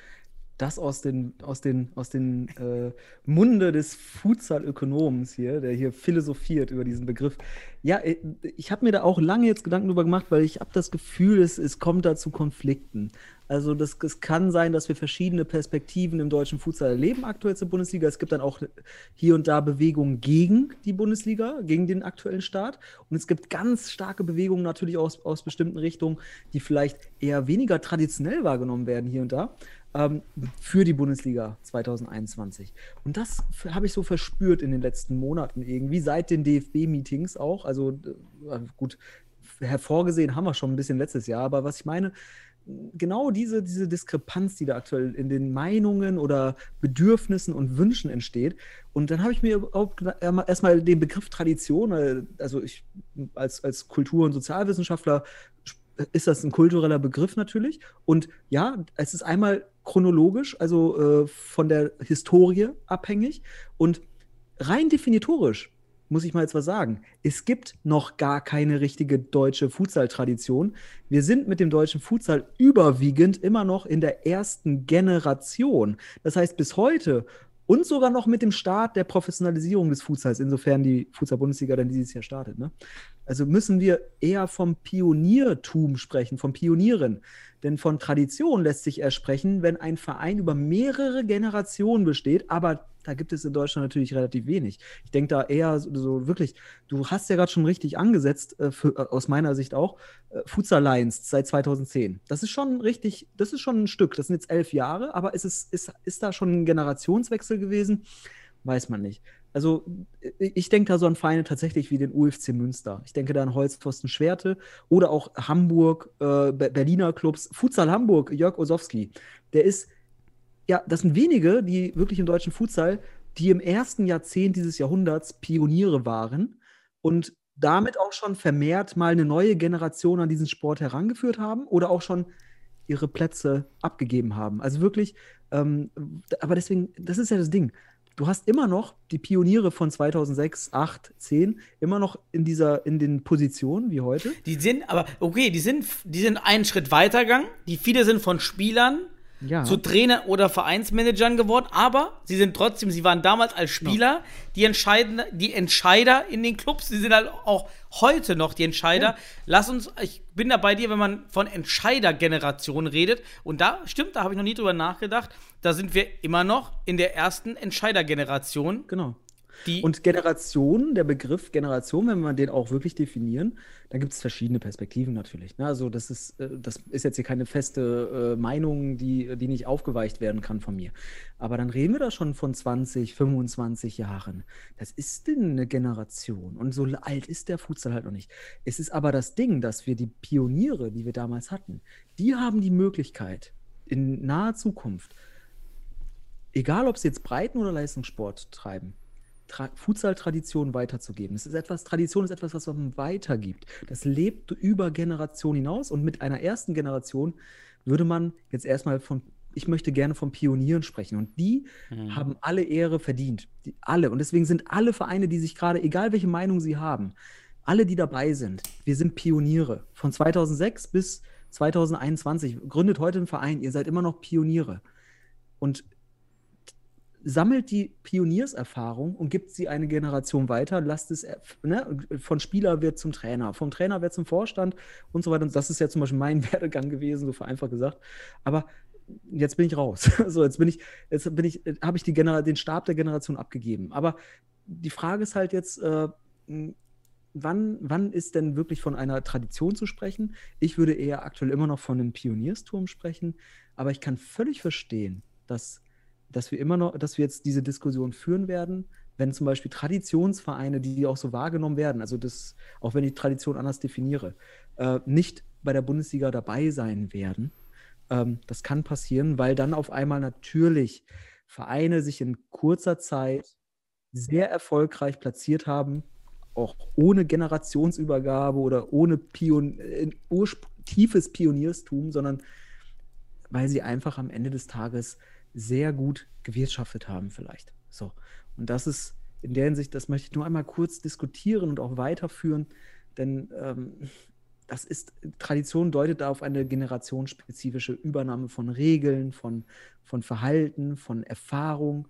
[SPEAKER 6] das aus den, aus den, aus den äh, Munde des Futsal-Ökonoms hier, der hier philosophiert über diesen Begriff. Ja, äh, ich habe mir da auch lange jetzt Gedanken drüber gemacht, weil ich habe das Gefühl, es, es kommt da zu Konflikten. Also das, es kann sein, dass wir verschiedene Perspektiven im deutschen Futsal erleben aktuell zur Bundesliga. Es gibt dann auch hier und da Bewegungen gegen die Bundesliga, gegen den aktuellen Start. Und es gibt ganz starke Bewegungen natürlich aus, aus bestimmten Richtungen, die vielleicht eher weniger traditionell wahrgenommen werden hier und da ähm, für die Bundesliga 2021. Und das habe ich so verspürt in den letzten Monaten irgendwie, seit den DFB-Meetings auch. Also äh, gut, hervorgesehen haben wir schon ein bisschen letztes Jahr, aber was ich meine, genau diese, diese Diskrepanz, die da aktuell in den Meinungen oder Bedürfnissen und Wünschen entsteht. Und dann habe ich mir überhaupt erma- erstmal den Begriff Tradition, äh, also ich als, als Kultur- und Sozialwissenschaftler sp- ist das ein kultureller Begriff natürlich. Und ja, es ist einmal chronologisch, also äh, von der Historie abhängig. Und rein definitorisch muss ich mal jetzt was sagen. Es gibt noch gar keine richtige deutsche Futsal-Tradition. Wir sind mit dem deutschen Futsal überwiegend immer noch in der ersten Generation. Das heißt, bis heute und sogar noch mit dem Start der Professionalisierung des Futsals, insofern die Futsal-Bundesliga dann dieses Jahr startet. Ne? Also müssen wir eher vom Pioniertum sprechen, vom Pionieren. Denn von Tradition lässt sich erst sprechen, wenn ein Verein über mehrere Generationen besteht, aber da gibt es in Deutschland natürlich relativ wenig. Ich denke da eher so, so, wirklich, du hast ja gerade schon richtig angesetzt, äh, für, äh, aus meiner Sicht auch, äh, Futsal Lions seit 2010. Das ist schon richtig, das ist schon ein Stück. Das sind jetzt elf Jahre, aber ist, es, ist, ist da schon ein Generationswechsel gewesen? Weiß man nicht. Also äh, ich denke da so an Vereine tatsächlich wie den UFC Münster. Ich denke da an Holzpfosten Schwerte oder auch Hamburg, äh, Berliner Clubs. Futsal Hamburg, Jörg Osowski. Der ist ja, das sind wenige, die wirklich im deutschen Futsal, die im ersten Jahrzehnt dieses Jahrhunderts Pioniere waren und damit auch schon vermehrt mal eine neue Generation an diesen Sport herangeführt haben oder auch schon ihre Plätze abgegeben haben. Also wirklich, ähm, aber deswegen, das ist ja das Ding. Du hast immer noch die Pioniere von 2006, 8, 10 immer noch in dieser in den Positionen wie heute.
[SPEAKER 5] Die sind aber okay, die sind die sind einen Schritt weitergegangen. Die viele sind von Spielern ja. zu Trainer oder Vereinsmanagern geworden, aber sie sind trotzdem, sie waren damals als Spieler die, Entscheidende, die Entscheider in den Clubs, sie sind halt auch heute noch die Entscheider. Ja. Lass uns, ich bin da bei dir, wenn man von Entscheidergeneration redet, und da stimmt, da habe ich noch nie drüber nachgedacht, da sind wir immer noch in der ersten Entscheidergeneration.
[SPEAKER 6] Genau. Die und Generation, der Begriff Generation, wenn wir den auch wirklich definieren, dann gibt es verschiedene Perspektiven natürlich. Ne? Also das ist, äh, das ist jetzt hier keine feste äh, Meinung, die, die nicht aufgeweicht werden kann von mir. Aber dann reden wir da schon von 20, 25 Jahren. Das ist denn eine Generation. Und so alt ist der Futsal halt noch nicht. Es ist aber das Ding, dass wir die Pioniere, die wir damals hatten, die haben die Möglichkeit, in naher Zukunft, egal ob sie jetzt Breiten- oder Leistungssport treiben, Futsal-Tradition weiterzugeben. Es ist etwas, Tradition ist etwas, was man weitergibt. Das lebt über Generationen hinaus und mit einer ersten Generation würde man jetzt erstmal von, ich möchte gerne von Pionieren sprechen und die mhm. haben alle Ehre verdient. Die, alle. Und deswegen sind alle Vereine, die sich gerade, egal welche Meinung sie haben, alle, die dabei sind, wir sind Pioniere. Von 2006 bis 2021 gründet heute ein Verein, ihr seid immer noch Pioniere. Und sammelt die Pionierserfahrung und gibt sie eine Generation weiter, lasst es, ne, von Spieler wird zum Trainer, vom Trainer wird zum Vorstand und so weiter. Und das ist ja zum Beispiel mein (laughs) Werdegang gewesen, so vereinfacht gesagt. Aber jetzt bin ich raus. (laughs) so, jetzt bin ich, jetzt bin ich, habe ich die den Stab der Generation abgegeben. Aber die Frage ist halt jetzt, äh, wann, wann ist denn wirklich von einer Tradition zu sprechen? Ich würde eher aktuell immer noch von einem Pioniersturm sprechen, aber ich kann völlig verstehen, dass dass wir immer noch, dass wir jetzt diese Diskussion führen werden, wenn zum Beispiel Traditionsvereine, die auch so wahrgenommen werden, also das, auch wenn ich Tradition anders definiere, äh, nicht bei der Bundesliga dabei sein werden. Ähm, das kann passieren, weil dann auf einmal natürlich Vereine sich in kurzer Zeit sehr erfolgreich platziert haben, auch ohne Generationsübergabe oder ohne Pion tiefes Pionierstum, sondern weil sie einfach am Ende des Tages sehr gut gewirtschaftet haben, vielleicht. So. Und das ist in der Hinsicht, das möchte ich nur einmal kurz diskutieren und auch weiterführen, denn ähm, das ist, Tradition deutet da auf eine generationsspezifische Übernahme von Regeln, von, von Verhalten, von Erfahrung.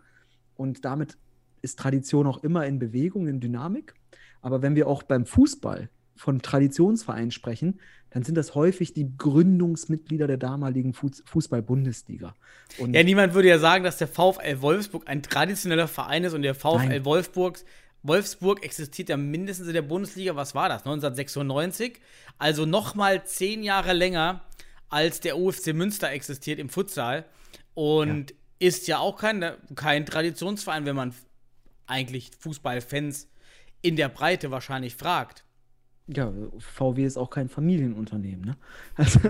[SPEAKER 6] Und damit ist Tradition auch immer in Bewegung, in Dynamik. Aber wenn wir auch beim Fußball von Traditionsvereinen sprechen, dann sind das häufig die Gründungsmitglieder der damaligen Fußball-Bundesliga.
[SPEAKER 5] Ja, niemand würde ja sagen, dass der VfL Wolfsburg ein traditioneller Verein ist und der VfL Wolfsburg, Wolfsburg existiert ja mindestens in der Bundesliga, was war das, 1996? Also noch mal zehn Jahre länger als der UFC Münster existiert im Futsal und ja. ist ja auch kein, kein Traditionsverein, wenn man eigentlich Fußballfans in der Breite wahrscheinlich fragt.
[SPEAKER 6] Ja, VW ist auch kein Familienunternehmen. Ne? Also,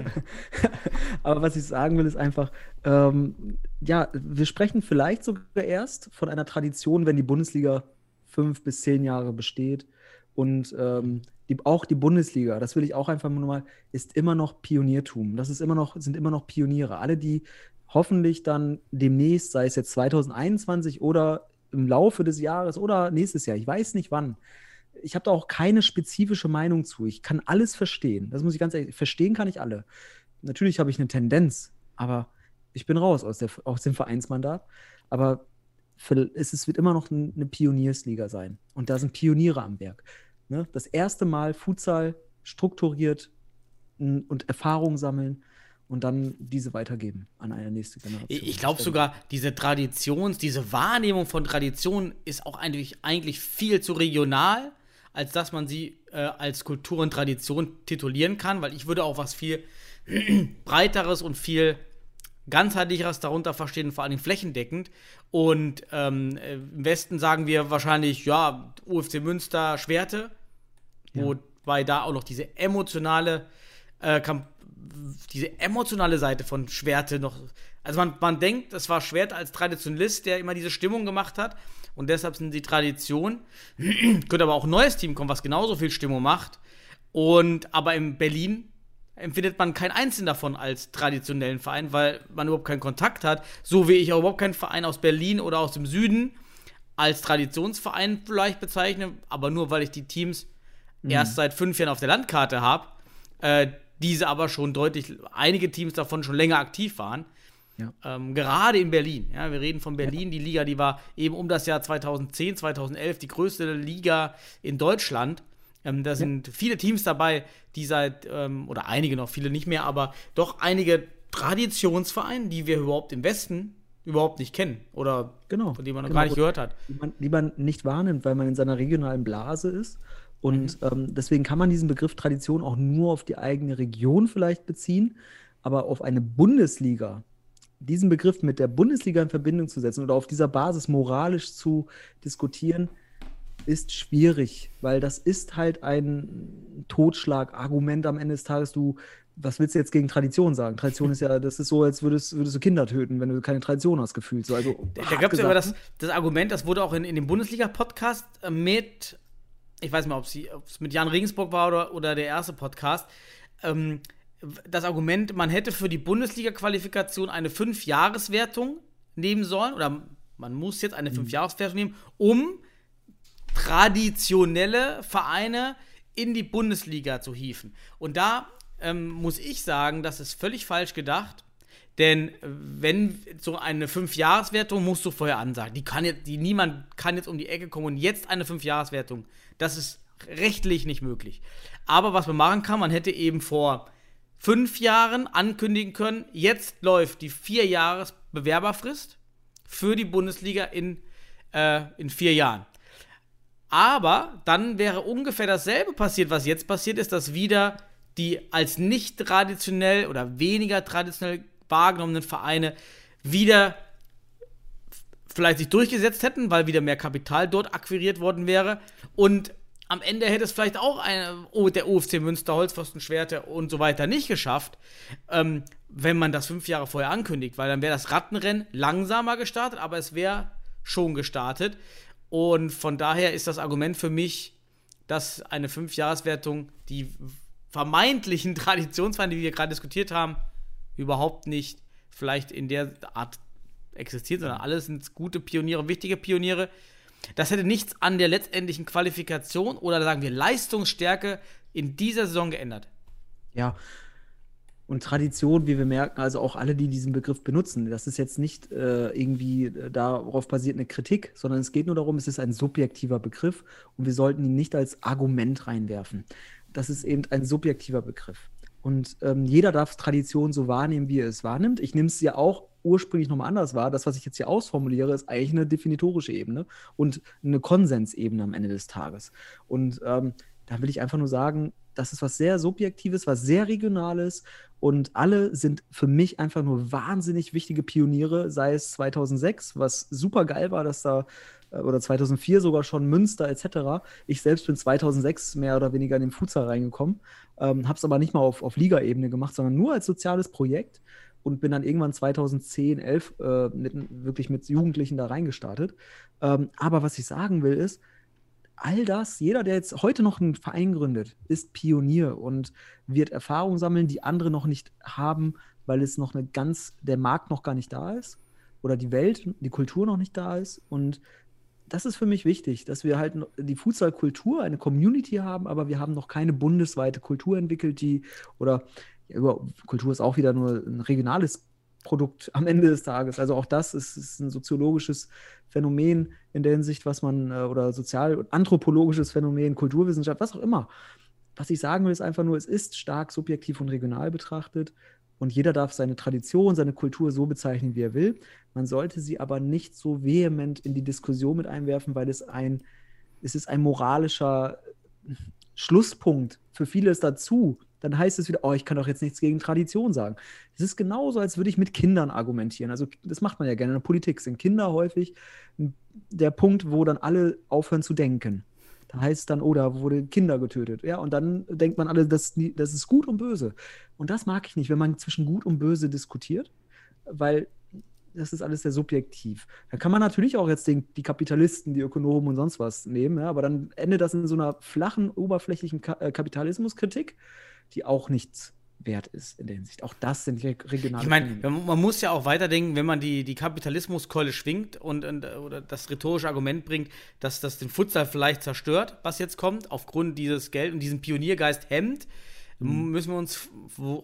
[SPEAKER 6] (laughs) aber was ich sagen will, ist einfach, ähm, ja, wir sprechen vielleicht sogar erst von einer Tradition, wenn die Bundesliga fünf bis zehn Jahre besteht. Und ähm, die, auch die Bundesliga, das will ich auch einfach nur mal, ist immer noch Pioniertum. Das ist immer noch, sind immer noch Pioniere. Alle, die hoffentlich dann demnächst, sei es jetzt 2021 oder im Laufe des Jahres oder nächstes Jahr, ich weiß nicht wann. Ich habe da auch keine spezifische Meinung zu. Ich kann alles verstehen. Das muss ich ganz ehrlich, verstehen kann ich alle. Natürlich habe ich eine Tendenz, aber ich bin raus aus, der, aus dem Vereinsmandat. Aber für, es, es wird immer noch eine Pioniersliga sein. Und da sind Pioniere am Werk. Ne? Das erste Mal Futsal strukturiert und Erfahrung sammeln und dann diese weitergeben an eine nächste Generation.
[SPEAKER 5] Ich glaube sogar, diese Traditions, diese Wahrnehmung von Tradition ist auch eigentlich, eigentlich viel zu regional, als dass man sie äh, als Kultur und Tradition titulieren kann, weil ich würde auch was viel (clears throat) breiteres und viel ganzheitlicheres darunter verstehen, vor allem flächendeckend. Und ähm, im Westen sagen wir wahrscheinlich, ja, UFC Münster, Schwerte, ja. wobei da auch noch diese emotionale äh, diese emotionale Seite von Schwerte noch. Also man, man denkt, das war Schwert als Traditionalist, der immer diese Stimmung gemacht hat. Und deshalb sind sie Tradition. (clears throat) Könnte aber auch ein neues Team kommen, was genauso viel Stimmung macht. Und aber in Berlin empfindet man keinen einzigen davon als traditionellen Verein, weil man überhaupt keinen Kontakt hat. So wie ich auch überhaupt keinen Verein aus Berlin oder aus dem Süden als Traditionsverein vielleicht bezeichne, aber nur weil ich die Teams mhm. erst seit fünf Jahren auf der Landkarte habe. Äh, diese aber schon deutlich, einige Teams davon schon länger aktiv waren. Ja. Ähm, gerade in Berlin. Ja, wir reden von Berlin, ja. die Liga, die war eben um das Jahr 2010, 2011 die größte Liga in Deutschland. Ähm, da sind ja. viele Teams dabei, die seit, ähm, oder einige noch, viele nicht mehr, aber doch einige Traditionsvereine, die wir überhaupt im Westen überhaupt nicht kennen oder
[SPEAKER 6] genau,
[SPEAKER 5] von denen man noch
[SPEAKER 6] genau.
[SPEAKER 5] gar nicht gehört hat.
[SPEAKER 6] Die man, die man nicht wahrnimmt, weil man in seiner regionalen Blase ist und mhm. ähm, deswegen kann man diesen Begriff Tradition auch nur auf die eigene Region vielleicht beziehen, aber auf eine Bundesliga, diesen Begriff mit der Bundesliga in Verbindung zu setzen oder auf dieser Basis moralisch zu diskutieren, ist schwierig, weil das ist halt ein Totschlagargument am Ende des Tages. Du, was willst du jetzt gegen Tradition sagen? Tradition (laughs) ist ja, das ist so, als würdest, würdest du Kinder töten, wenn du keine Tradition hast, gefühlt. So, also,
[SPEAKER 5] da gab es ja aber das, das Argument, das wurde auch in, in dem Bundesliga-Podcast äh, mit ich weiß nicht mehr, ob es mit Jan Regensburg war oder, oder der erste Podcast, ähm, das Argument, man hätte für die Bundesliga-Qualifikation eine Fünf-Jahres-Wertung nehmen sollen, oder man muss jetzt eine mhm. Fünf-Jahres-Wertung nehmen, um traditionelle Vereine in die Bundesliga zu hieven. Und da ähm, muss ich sagen, das ist völlig falsch gedacht. Denn wenn so eine Fünf-Jahres-Wertung musst du vorher ansagen. Die kann jetzt, die, niemand kann jetzt um die Ecke kommen und jetzt eine Fünf-Jahres-Wertung das ist rechtlich nicht möglich. Aber was man machen kann, man hätte eben vor fünf Jahren ankündigen können, jetzt läuft die vier Jahres Bewerberfrist für die Bundesliga in, äh, in vier Jahren. Aber dann wäre ungefähr dasselbe passiert, was jetzt passiert ist, dass wieder die als nicht traditionell oder weniger traditionell wahrgenommenen Vereine wieder vielleicht sich durchgesetzt hätten, weil wieder mehr Kapital dort akquiriert worden wäre. Und am Ende hätte es vielleicht auch eine, oh, der OFC Münster, Holzpfostenschwerte und so weiter nicht geschafft, ähm, wenn man das fünf Jahre vorher ankündigt, weil dann wäre das Rattenrennen langsamer gestartet, aber es wäre schon gestartet. Und von daher ist das Argument für mich, dass eine Fünfjahreswertung die vermeintlichen (laughs) Traditionsvereine, die wir gerade diskutiert haben, überhaupt nicht vielleicht in der Art existiert, sondern alles sind gute Pioniere, wichtige Pioniere. Das hätte nichts an der letztendlichen Qualifikation oder sagen wir Leistungsstärke in dieser Saison geändert.
[SPEAKER 6] Ja. Und Tradition, wie wir merken, also auch alle, die diesen Begriff benutzen, das ist jetzt nicht äh, irgendwie äh, darauf basiert eine Kritik, sondern es geht nur darum, es ist ein subjektiver Begriff und wir sollten ihn nicht als Argument reinwerfen. Das ist eben ein subjektiver Begriff. Und ähm, jeder darf Tradition so wahrnehmen, wie er es wahrnimmt. Ich nehme es ja auch ursprünglich nochmal anders war. Das, was ich jetzt hier ausformuliere, ist eigentlich eine definitorische Ebene und eine Konsensebene am Ende des Tages. Und ähm, da will ich einfach nur sagen, das ist was sehr Subjektives, was sehr Regionales und alle sind für mich einfach nur wahnsinnig wichtige Pioniere, sei es 2006, was super geil war, dass da äh, oder 2004 sogar schon Münster etc. Ich selbst bin 2006 mehr oder weniger in den Futsal reingekommen, ähm, habe es aber nicht mal auf, auf Liga-Ebene gemacht, sondern nur als soziales Projekt und bin dann irgendwann 2010, 11 äh, mit, wirklich mit Jugendlichen da reingestartet. Ähm, aber was ich sagen will ist, all das, jeder, der jetzt heute noch einen Verein gründet, ist Pionier und wird Erfahrungen sammeln, die andere noch nicht haben, weil es noch eine ganz, der Markt noch gar nicht da ist oder die Welt, die Kultur noch nicht da ist. Und das ist für mich wichtig, dass wir halt die Fußballkultur, eine Community haben, aber wir haben noch keine bundesweite Kultur entwickelt, die oder ja, Kultur ist auch wieder nur ein regionales Produkt am Ende des Tages. Also auch das ist, ist ein soziologisches Phänomen in der Hinsicht, was man, äh, oder sozial- und anthropologisches Phänomen, Kulturwissenschaft, was auch immer. Was ich sagen will, ist einfach nur, es ist stark subjektiv und regional betrachtet und jeder darf seine Tradition, seine Kultur so bezeichnen, wie er will. Man sollte sie aber nicht so vehement in die Diskussion mit einwerfen, weil es ein, es ist ein moralischer Schlusspunkt für vieles dazu, dann heißt es wieder, oh, ich kann doch jetzt nichts gegen Tradition sagen. Es ist genauso, als würde ich mit Kindern argumentieren. Also das macht man ja gerne in der Politik. Sind Kinder häufig der Punkt, wo dann alle aufhören zu denken. Da heißt es dann, oh, da wurde Kinder getötet. Ja, und dann denkt man alle, das, das ist gut und böse. Und das mag ich nicht, wenn man zwischen gut und böse diskutiert, weil das ist alles sehr subjektiv. Da kann man natürlich auch jetzt den, die Kapitalisten, die Ökonomen und sonst was nehmen, ja, aber dann endet das in so einer flachen, oberflächlichen Ka äh, Kapitalismuskritik die auch nichts wert ist in der Hinsicht. Auch das sind regionale.
[SPEAKER 5] Ich meine, man muss ja auch weiterdenken, wenn man die, die Kapitalismuskeule schwingt und, und, oder das rhetorische Argument bringt, dass das den Futsal vielleicht zerstört, was jetzt kommt, aufgrund dieses Geld und diesen Pioniergeist hemmt, mhm. müssen wir uns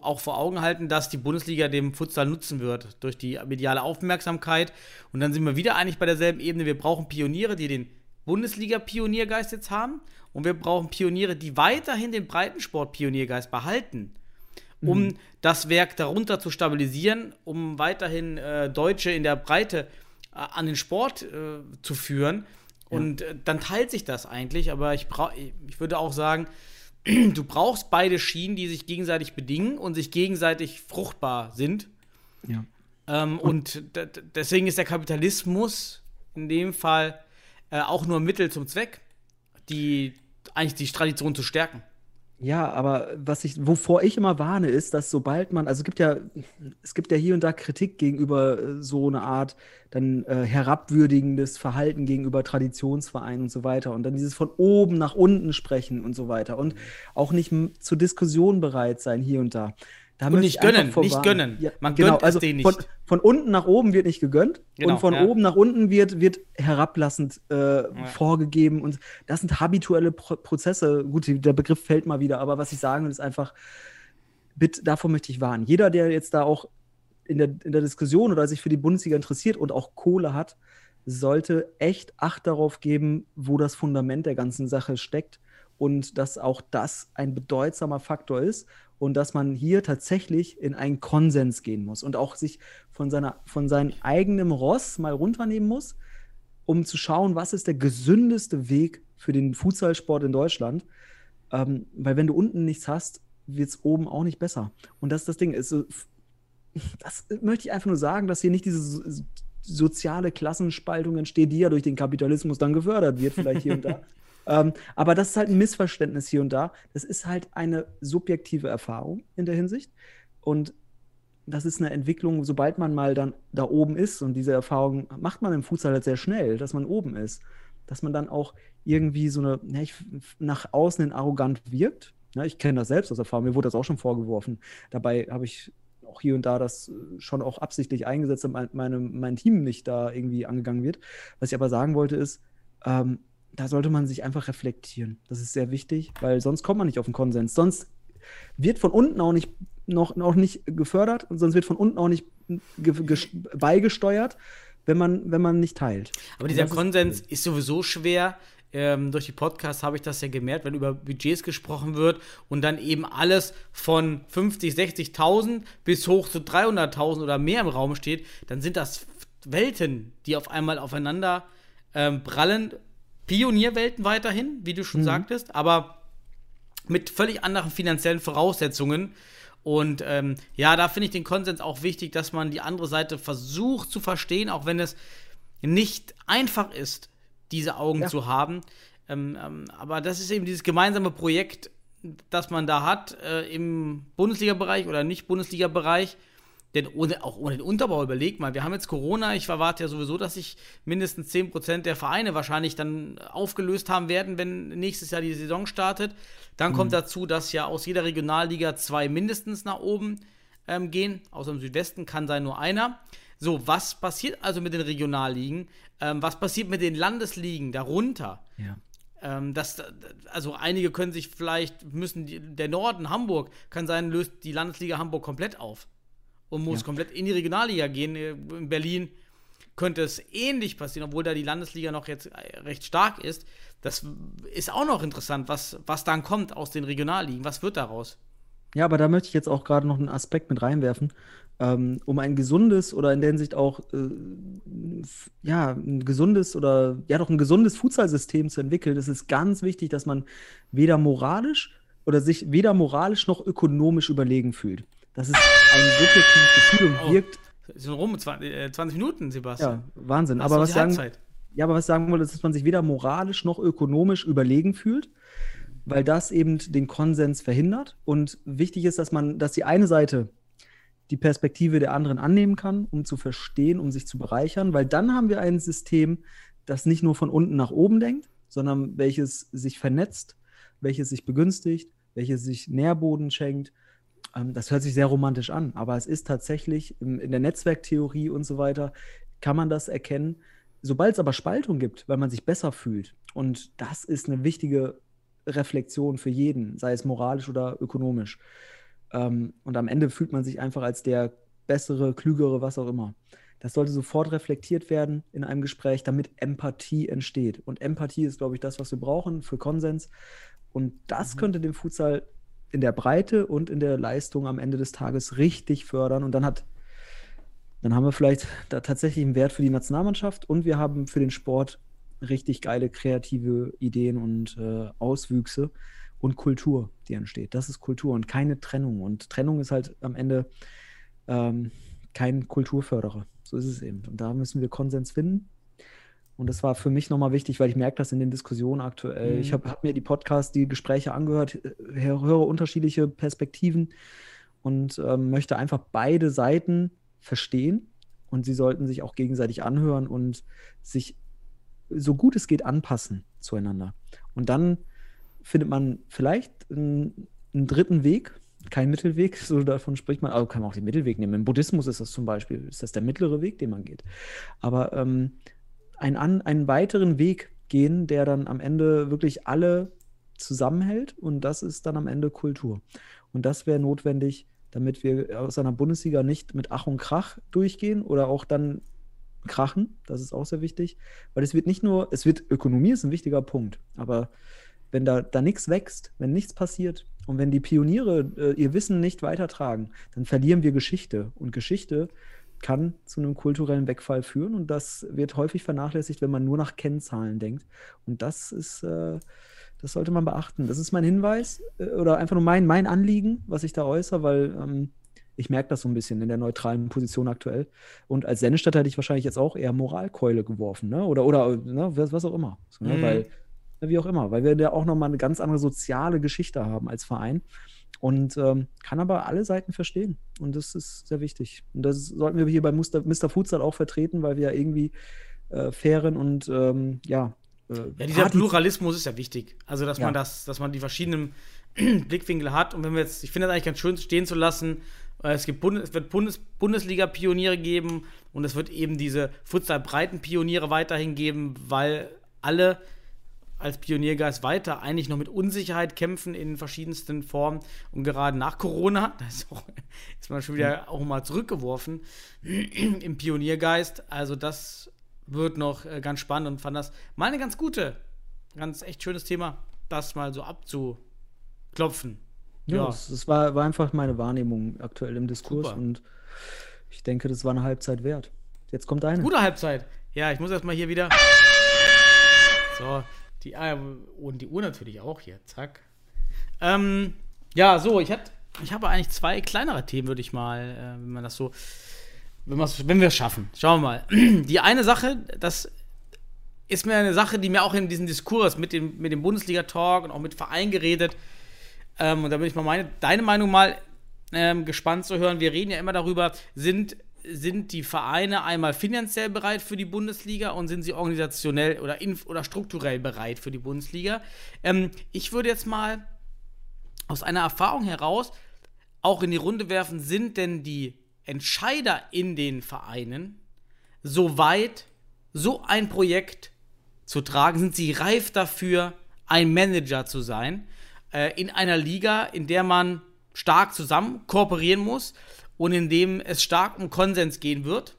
[SPEAKER 5] auch vor Augen halten, dass die Bundesliga dem Futsal nutzen wird durch die mediale Aufmerksamkeit. Und dann sind wir wieder eigentlich bei derselben Ebene. Wir brauchen Pioniere, die den Bundesliga-Pioniergeist jetzt haben und wir brauchen Pioniere, die weiterhin den Breitensport-Pioniergeist behalten, um mhm. das Werk darunter zu stabilisieren, um weiterhin äh, Deutsche in der Breite äh, an den Sport äh, zu führen. Und ja. Äh, dann teilt sich das eigentlich, aber ich, ich würde auch sagen, (clears throat) du brauchst beide Schienen, die sich gegenseitig bedingen und sich gegenseitig fruchtbar sind. Ja. Ähm, und, und deswegen ist der Kapitalismus in dem Fall äh, auch nur Mittel zum Zweck, die eigentlich die Tradition zu stärken.
[SPEAKER 6] Ja, aber was ich, wovor ich immer warne, ist, dass sobald man, also es gibt ja, es gibt ja hier und da Kritik gegenüber äh, so einer Art dann äh, herabwürdigendes Verhalten gegenüber Traditionsvereinen und so weiter und dann dieses von oben nach unten sprechen und so weiter und auch nicht zur Diskussion bereit sein hier und da.
[SPEAKER 5] Da und nicht gönnen, nicht gönnen.
[SPEAKER 6] Ja, Man genau, gönnt also es denen nicht. Von, von, unten nach oben wird nicht gegönnt genau, und von ja. oben nach unten wird, wird herablassend äh, ja. vorgegeben. Und das sind habituelle Pro Prozesse. Gut, der Begriff fällt mal wieder, aber was ich sagen will, ist einfach, bitte, davor möchte ich warnen. Jeder, der jetzt da auch in der, in der Diskussion oder sich für die Bundesliga interessiert und auch Kohle hat, sollte echt Acht darauf geben, wo das Fundament der ganzen Sache steckt und dass auch das ein bedeutsamer Faktor ist und dass man hier tatsächlich in einen Konsens gehen muss und auch sich von, seiner, von seinem eigenen Ross mal runternehmen muss, um zu schauen, was ist der gesündeste Weg für den Fußballsport in Deutschland. Ähm, weil wenn du unten nichts hast, wird es oben auch nicht besser. Und das ist das Ding. Ist, das möchte ich einfach nur sagen, dass hier nicht diese soziale Klassenspaltung entsteht, die ja durch den Kapitalismus dann gefördert wird, vielleicht hier und da. (laughs) Ähm, aber das ist halt ein Missverständnis hier und da. Das ist halt eine subjektive Erfahrung in der Hinsicht. Und das ist eine Entwicklung, sobald man mal dann da oben ist, und diese Erfahrung macht man im Fußball halt sehr schnell, dass man oben ist, dass man dann auch irgendwie so eine, ja, ich, nach außen hin arrogant wirkt. Ja, ich kenne das selbst aus Erfahrung, mir wurde das auch schon vorgeworfen. Dabei habe ich auch hier und da das schon auch absichtlich eingesetzt, damit meine, mein Team nicht da irgendwie angegangen wird. Was ich aber sagen wollte ist, ähm, da sollte man sich einfach reflektieren. Das ist sehr wichtig, weil sonst kommt man nicht auf einen Konsens. Sonst wird von unten auch nicht noch, noch nicht gefördert und sonst wird von unten auch nicht beigesteuert, wenn man, wenn man nicht teilt.
[SPEAKER 5] Aber dieser Konsens ist, ist sowieso schwer. Ähm, durch die Podcasts habe ich das ja gemerkt, wenn über Budgets gesprochen wird und dann eben alles von 50, 60.000 bis hoch zu 300.000 oder mehr im Raum steht, dann sind das Welten, die auf einmal aufeinander ähm, prallen Pionierwelten weiterhin, wie du schon mhm. sagtest, aber mit völlig anderen finanziellen Voraussetzungen. Und ähm, ja, da finde ich den Konsens auch wichtig, dass man die andere Seite versucht zu verstehen, auch wenn es nicht einfach ist, diese Augen ja. zu haben. Ähm, ähm, aber das ist eben dieses gemeinsame Projekt, das man da hat äh, im Bundesliga-Bereich oder nicht Bundesliga-Bereich. Denn ohne, auch ohne den Unterbau, überleg mal, wir haben jetzt Corona, ich erwarte ja sowieso, dass sich mindestens 10% der Vereine wahrscheinlich dann aufgelöst haben werden, wenn nächstes Jahr die Saison startet. Dann mhm. kommt dazu, dass ja aus jeder Regionalliga zwei mindestens nach oben ähm, gehen. Außer im Südwesten kann sein nur einer. So, was passiert also mit den Regionalligen? Ähm, was passiert mit den Landesligen darunter?
[SPEAKER 6] Ja.
[SPEAKER 5] Ähm, das, also einige können sich vielleicht, müssen die, der Norden, Hamburg, kann sein, löst die Landesliga Hamburg komplett auf und muss
[SPEAKER 6] Ja.
[SPEAKER 5] komplett in die Regionalliga gehen. In Berlin könnte es ähnlich passieren, obwohl da die Landesliga noch jetzt recht stark ist. Das ist auch noch interessant, was, was dann kommt aus den Regionalligen. Was wird daraus?
[SPEAKER 6] Ja, aber da möchte ich jetzt auch gerade noch einen Aspekt mit reinwerfen. Ähm, um ein gesundes oder in der Hinsicht auch äh, ja, ein gesundes oder ja doch ein gesundes Futsal-System zu entwickeln, ist es ganz wichtig, dass man weder moralisch oder sich weder moralisch noch ökonomisch überlegen fühlt. Das ist ein subjektives Gefühl und
[SPEAKER 5] Oh.
[SPEAKER 6] wirkt,
[SPEAKER 5] sind rum 20, äh, 20 Minuten, Sebastian.
[SPEAKER 6] ja, Wahnsinn.
[SPEAKER 5] Das
[SPEAKER 6] Aber was sagen,
[SPEAKER 5] Halbzeit.
[SPEAKER 6] ja, aber was sagen wollte, ist, dass man sich weder moralisch noch ökonomisch überlegen fühlt, weil das eben den Konsens verhindert. Und wichtig ist, dass man, dass die eine Seite die Perspektive der anderen annehmen kann, um zu verstehen, um sich zu bereichern, weil dann haben wir ein System, das nicht nur von unten nach oben denkt, sondern welches sich vernetzt, welches sich begünstigt, welches sich Nährboden schenkt. Ähm, das hört sich sehr romantisch an, aber es ist tatsächlich in der Netzwerktheorie und so weiter, kann man das erkennen. Sobald es aber Spaltung gibt, weil man sich besser fühlt, und das ist eine wichtige Reflexion für jeden, sei es moralisch oder ökonomisch. Ähm, und am Ende fühlt man sich einfach als der bessere, klügere, was auch immer. Das sollte sofort reflektiert werden in einem Gespräch, damit Empathie entsteht. Und Empathie ist, glaube ich, das, was wir brauchen für Konsens. Und das könnte den Futsal in der Breite und in der Leistung am Ende des Tages richtig fördern. Und dann hat, dann haben wir vielleicht da tatsächlich einen Wert für die Nationalmannschaft und wir haben für den Sport richtig geile kreative Ideen und äh, Auswüchse und Kultur, die entsteht. Das ist Kultur und keine Trennung. Und Trennung ist halt am Ende ähm, kein Kulturförderer. So ist es eben. Und da müssen wir Konsens finden. Und das war für mich nochmal wichtig, weil ich merke das in den Diskussionen aktuell.
[SPEAKER 5] Mhm.
[SPEAKER 6] Ich habe hab mir die Podcasts, die Gespräche angehört, äh, höre, unterschiedliche Perspektiven und ähm, möchte einfach beide Seiten verstehen. Und sie sollten sich auch gegenseitig anhören und sich so gut es geht anpassen zueinander. Und dann findet man vielleicht einen, einen dritten Weg, kein Mittelweg, (laughs) so davon spricht man, aber kann man auch den Mittelweg nehmen. Im Buddhismus ist das zum Beispiel, ist das der mittlere Weg, den man geht. Aber ähm, einen, an, einen weiteren Weg gehen, der dann am Ende wirklich alle zusammenhält und das ist dann am Ende Kultur. Und das wäre notwendig, damit wir aus einer Bundesliga nicht mit Ach und Krach durchgehen oder auch dann krachen. Das ist auch sehr wichtig, weil es wird nicht nur, es wird Ökonomie ist ein wichtiger Punkt, aber wenn da, da nichts wächst, wenn nichts passiert und wenn die Pioniere äh, ihr Wissen nicht weitertragen, dann verlieren wir Geschichte. Und Geschichte kann zu einem kulturellen Wegfall führen und das wird häufig vernachlässigt, wenn man nur nach Kennzahlen denkt. Und das ist, äh, das sollte man beachten. Das ist mein Hinweis äh, oder einfach nur mein, mein Anliegen, was ich da äußere, weil ähm, ich merke das so ein bisschen in der neutralen Position aktuell. Und als Sennestadt hätte ich wahrscheinlich jetzt auch eher Moralkeule geworfen, ne? Oder, oder ne? was, was auch immer. So, ne?
[SPEAKER 5] Mhm.
[SPEAKER 6] Weil, wie auch immer, weil wir da auch nochmal eine ganz andere soziale Geschichte haben als Verein. Und ähm, kann aber alle Seiten verstehen. Und das ist sehr wichtig. Und das sollten wir hier bei Mr. Mr. Futsal auch vertreten, weil wir ja irgendwie äh, fairen und ähm, ja. äh,
[SPEAKER 5] Ja, dieser
[SPEAKER 6] Party-
[SPEAKER 5] Pluralismus ist ja wichtig. Also, dass
[SPEAKER 6] Ja.
[SPEAKER 5] man das, dass man die verschiedenen (clears throat) Blickwinkel hat. Und wenn wir jetzt, ich finde das eigentlich ganz schön stehen zu lassen, äh, es, gibt Bundes, es wird Bundes, Bundesliga-Pioniere geben und es wird eben diese Futsal-Breiten-Pioniere weiterhin geben, weil alle als Pioniergeist weiter eigentlich noch mit Unsicherheit kämpfen in verschiedensten Formen und gerade nach Corona, (laughs) da ist, auch, ist man schon wieder auch mal zurückgeworfen (clears throat) im Pioniergeist. Also das wird noch äh, ganz spannend und fand das mal eine ganz gute, ganz echt schönes Thema, das mal so abzuklopfen.
[SPEAKER 6] Ja,
[SPEAKER 5] Ja.
[SPEAKER 6] Das, das war, war einfach meine Wahrnehmung aktuell im Diskurs
[SPEAKER 5] Super.
[SPEAKER 6] und ich denke, das war eine Halbzeit wert. Jetzt kommt eine.
[SPEAKER 5] Gute Halbzeit. Ja, ich muss erstmal hier wieder. So, die, ah, und die Uhr natürlich auch hier. Zack. Ähm, ja, so, ich, hat, ich habe eigentlich zwei kleinere Themen, würde ich mal, äh, wenn man das so, wenn, wenn wir es schaffen. Schauen wir mal. (clears throat) Die eine Sache, das ist mir eine Sache, die mir auch in diesem Diskurs mit dem, mit dem Bundesliga-Talk und auch mit Verein geredet, ähm, und da bin ich mal meine, deine Meinung mal ähm, gespannt zu hören. Wir reden ja immer darüber, sind, sind die Vereine einmal finanziell bereit für die Bundesliga und sind sie organisationell oder, oder strukturell bereit für die Bundesliga? Ähm, ich würde jetzt mal aus einer Erfahrung heraus auch in die Runde werfen, sind denn die Entscheider in den Vereinen so weit, so ein Projekt zu tragen? Sind sie reif dafür, ein Manager zu sein? Äh, in einer Liga, in der man stark zusammen kooperieren muss und in dem es stark um Konsens gehen wird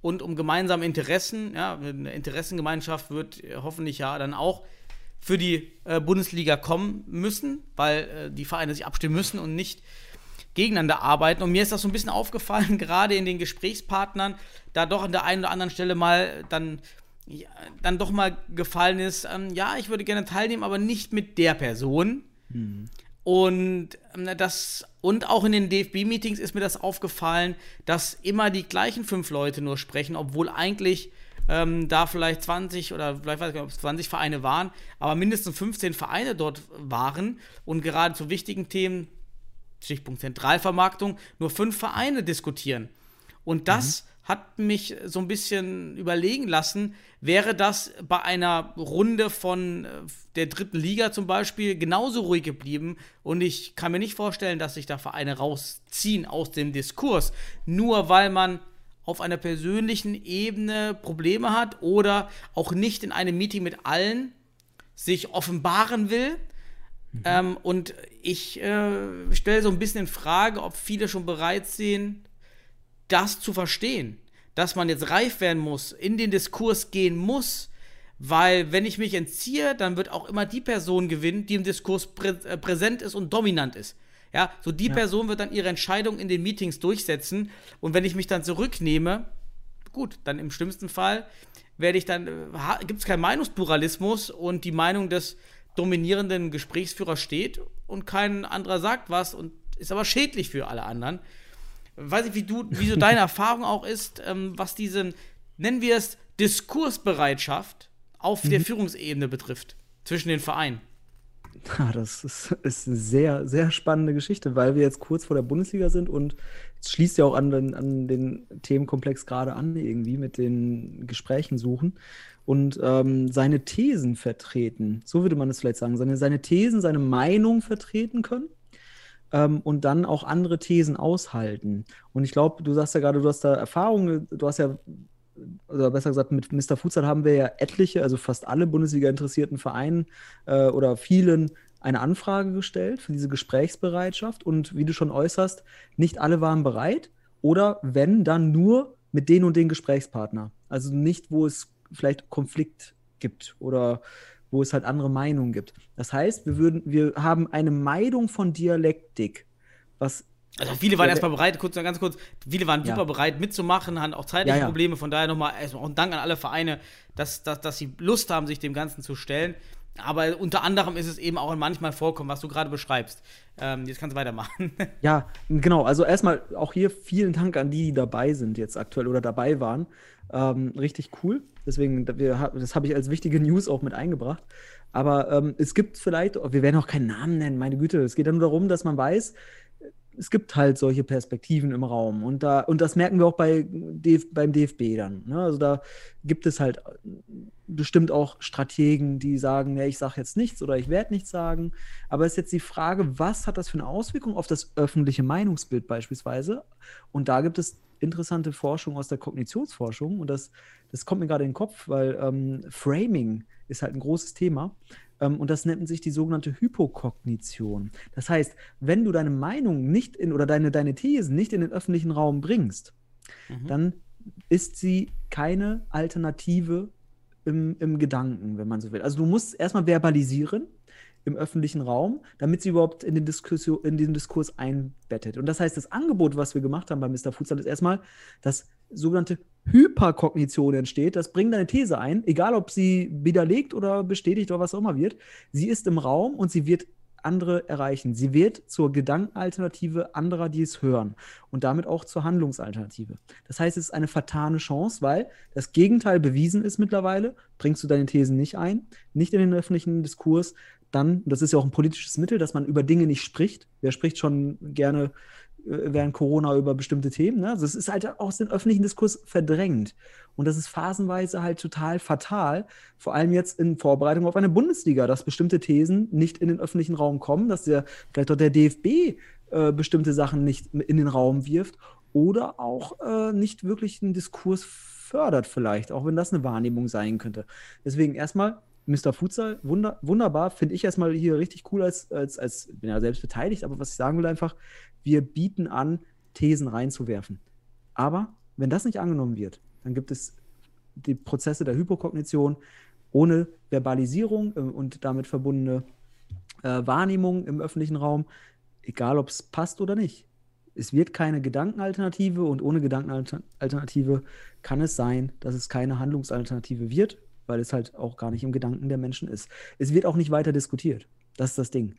[SPEAKER 5] und um gemeinsame Interessen. Ja, eine Interessengemeinschaft wird hoffentlich ja dann auch für die äh, Bundesliga kommen müssen, weil äh, die Vereine sich abstimmen müssen und nicht gegeneinander arbeiten. Und mir ist das so ein bisschen aufgefallen, (laughs) gerade in den Gesprächspartnern, da doch an der einen oder anderen Stelle mal dann, ja, dann doch mal gefallen ist, ähm, ja, ich würde gerne teilnehmen, aber nicht mit der Person. Mhm. Und ähm, das und auch in den DFB-Meetings ist mir das aufgefallen, dass immer die gleichen fünf Leute nur sprechen, obwohl eigentlich ähm, da vielleicht 20 oder vielleicht weiß ich nicht, ob es 20 Vereine waren, aber mindestens 15 Vereine dort waren und gerade zu wichtigen Themen, Stichpunkt Zentralvermarktung, nur fünf Vereine diskutieren. Und das mhm hat mich so ein bisschen überlegen lassen, wäre das bei einer Runde von äh, der dritten Liga zum Beispiel genauso ruhig geblieben. Und ich kann mir nicht vorstellen, dass sich da Vereine rausziehen aus dem Diskurs, nur weil man auf einer persönlichen Ebene Probleme hat oder auch nicht in einem Meeting mit allen sich offenbaren will. Mhm. Ähm, und ich äh, stelle so ein bisschen in Frage, ob viele schon bereit sind, das zu verstehen, dass man jetzt reif werden muss, in den Diskurs gehen muss, weil wenn ich mich entziehe, dann wird auch immer die Person gewinnen, die im Diskurs prä äh, präsent ist und dominant ist. Ja, so die ja. Person wird dann ihre Entscheidung in den Meetings durchsetzen und wenn ich mich dann zurücknehme, gut, dann im schlimmsten Fall werde ich dann, äh, gibt es keinen Meinungspluralismus und die Meinung des dominierenden Gesprächsführers steht und kein anderer sagt was und ist aber schädlich für alle anderen weiß ich, wie du, wie so deine Erfahrung auch ist, ähm, was diese, nennen wir es, Diskursbereitschaft auf mhm. der Führungsebene betrifft, zwischen den Vereinen.
[SPEAKER 6] Ja, das ist, ist, eine sehr, sehr spannende Geschichte, weil wir jetzt kurz vor der Bundesliga sind und es schließt ja auch an den, an den Themenkomplex gerade an, irgendwie mit den Gesprächen suchen und ähm, seine Thesen vertreten. So würde man es vielleicht sagen. Seine, seine Thesen, seine Meinung vertreten können ähm, und dann auch andere Thesen aushalten. Und ich glaube, du sagst ja gerade, du hast da Erfahrungen, du hast ja, oder besser gesagt, mit Mr. Futsal haben wir ja etliche, also fast alle Bundesliga-interessierten Vereinen äh, oder vielen eine Anfrage gestellt für diese Gesprächsbereitschaft. Und wie du schon äußerst, nicht alle waren bereit. Oder wenn, dann nur mit den und den Gesprächspartner. Also nicht, wo es vielleicht Konflikt gibt oder wo es halt andere Meinungen gibt. Das heißt, wir würden, wir haben eine Meidung von Dialektik, was
[SPEAKER 5] also viele waren erstmal bereit, kurz ganz kurz, viele waren super ja. bereit mitzumachen, hatten auch zeitliche ja, ja. Probleme, von daher nochmal erstmal auch ein Dank an alle Vereine, dass, dass, dass sie Lust haben, sich dem Ganzen zu stellen. Aber unter anderem ist es eben auch manchmal vorkommen, was du gerade beschreibst. Ähm, jetzt kannst du weitermachen. (laughs)
[SPEAKER 6] Ja, genau. Also erstmal auch hier vielen Dank an die, die dabei sind jetzt aktuell oder dabei waren. Ähm, richtig cool. Deswegen, das habe ich als wichtige News auch mit eingebracht. Aber ähm, es gibt vielleicht, wir werden auch keinen Namen nennen, meine Güte. Es geht ja nur darum, dass man weiß, es gibt halt solche Perspektiven im Raum. Und, da, und das merken wir auch bei DF, beim DFB dann. Ne? Also da gibt es halt bestimmt auch Strategen, die sagen, ja, ich sage jetzt nichts oder ich werde nichts sagen. Aber es ist jetzt die Frage, was hat das für eine Auswirkung auf das öffentliche Meinungsbild beispielsweise? Und da gibt es interessante Forschung aus der Kognitionsforschung und das, das kommt mir gerade in den Kopf, weil ähm, Framing ist halt ein großes Thema ähm, und das nennt sich die sogenannte Hypokognition. Das heißt, wenn du deine Meinung nicht in oder deine, deine Thesen nicht in den öffentlichen Raum bringst, mhm. dann ist sie keine Alternative im, im Gedanken, wenn man so will. Also du musst erstmal verbalisieren, im öffentlichen Raum, damit sie überhaupt in den, Diskussion, in den Diskurs einbettet. Und das heißt, das Angebot, was wir gemacht haben bei Mr. Futsal, ist erstmal, dass sogenannte Hyperkognition entsteht. Das bringt eine These ein, egal ob sie widerlegt oder bestätigt oder was auch immer wird. Sie ist im Raum und sie wird andere erreichen. Sie wird zur Gedankenalternative anderer, die es hören und damit auch zur Handlungsalternative. Das heißt, es ist eine vertane Chance, weil das Gegenteil bewiesen ist mittlerweile. Bringst du deine Thesen nicht ein, nicht in den öffentlichen Diskurs, dann, das ist ja auch ein politisches Mittel, dass man über Dinge nicht spricht. Wer spricht schon gerne äh, während Corona über bestimmte Themen. Ne? Also es ist halt aus dem öffentlichen Diskurs verdrängt. Und das ist phasenweise halt total fatal, vor allem jetzt in Vorbereitung auf eine Bundesliga, dass bestimmte Thesen nicht in den öffentlichen Raum kommen, dass der, vielleicht auch der DFB äh, bestimmte Sachen nicht in den Raum wirft oder auch äh, nicht wirklich einen Diskurs fördert, vielleicht, auch wenn das eine Wahrnehmung sein könnte. Deswegen erstmal Mr. Futsal, wunder, wunderbar, finde ich erstmal hier richtig cool als, als, als, bin ja selbst beteiligt, aber was ich sagen will einfach, wir bieten an, Thesen reinzuwerfen. Aber wenn das nicht angenommen wird, dann gibt es die Prozesse der Hypokognition ohne Verbalisierung äh, und damit verbundene äh, Wahrnehmung im öffentlichen Raum, egal ob es passt oder nicht. Es wird keine Gedankenalternative und ohne Gedankenalternative kann es sein, dass es keine Handlungsalternative wird, weil es halt auch gar nicht im Gedanken der Menschen ist. Es wird auch nicht weiter diskutiert. Das ist das Ding.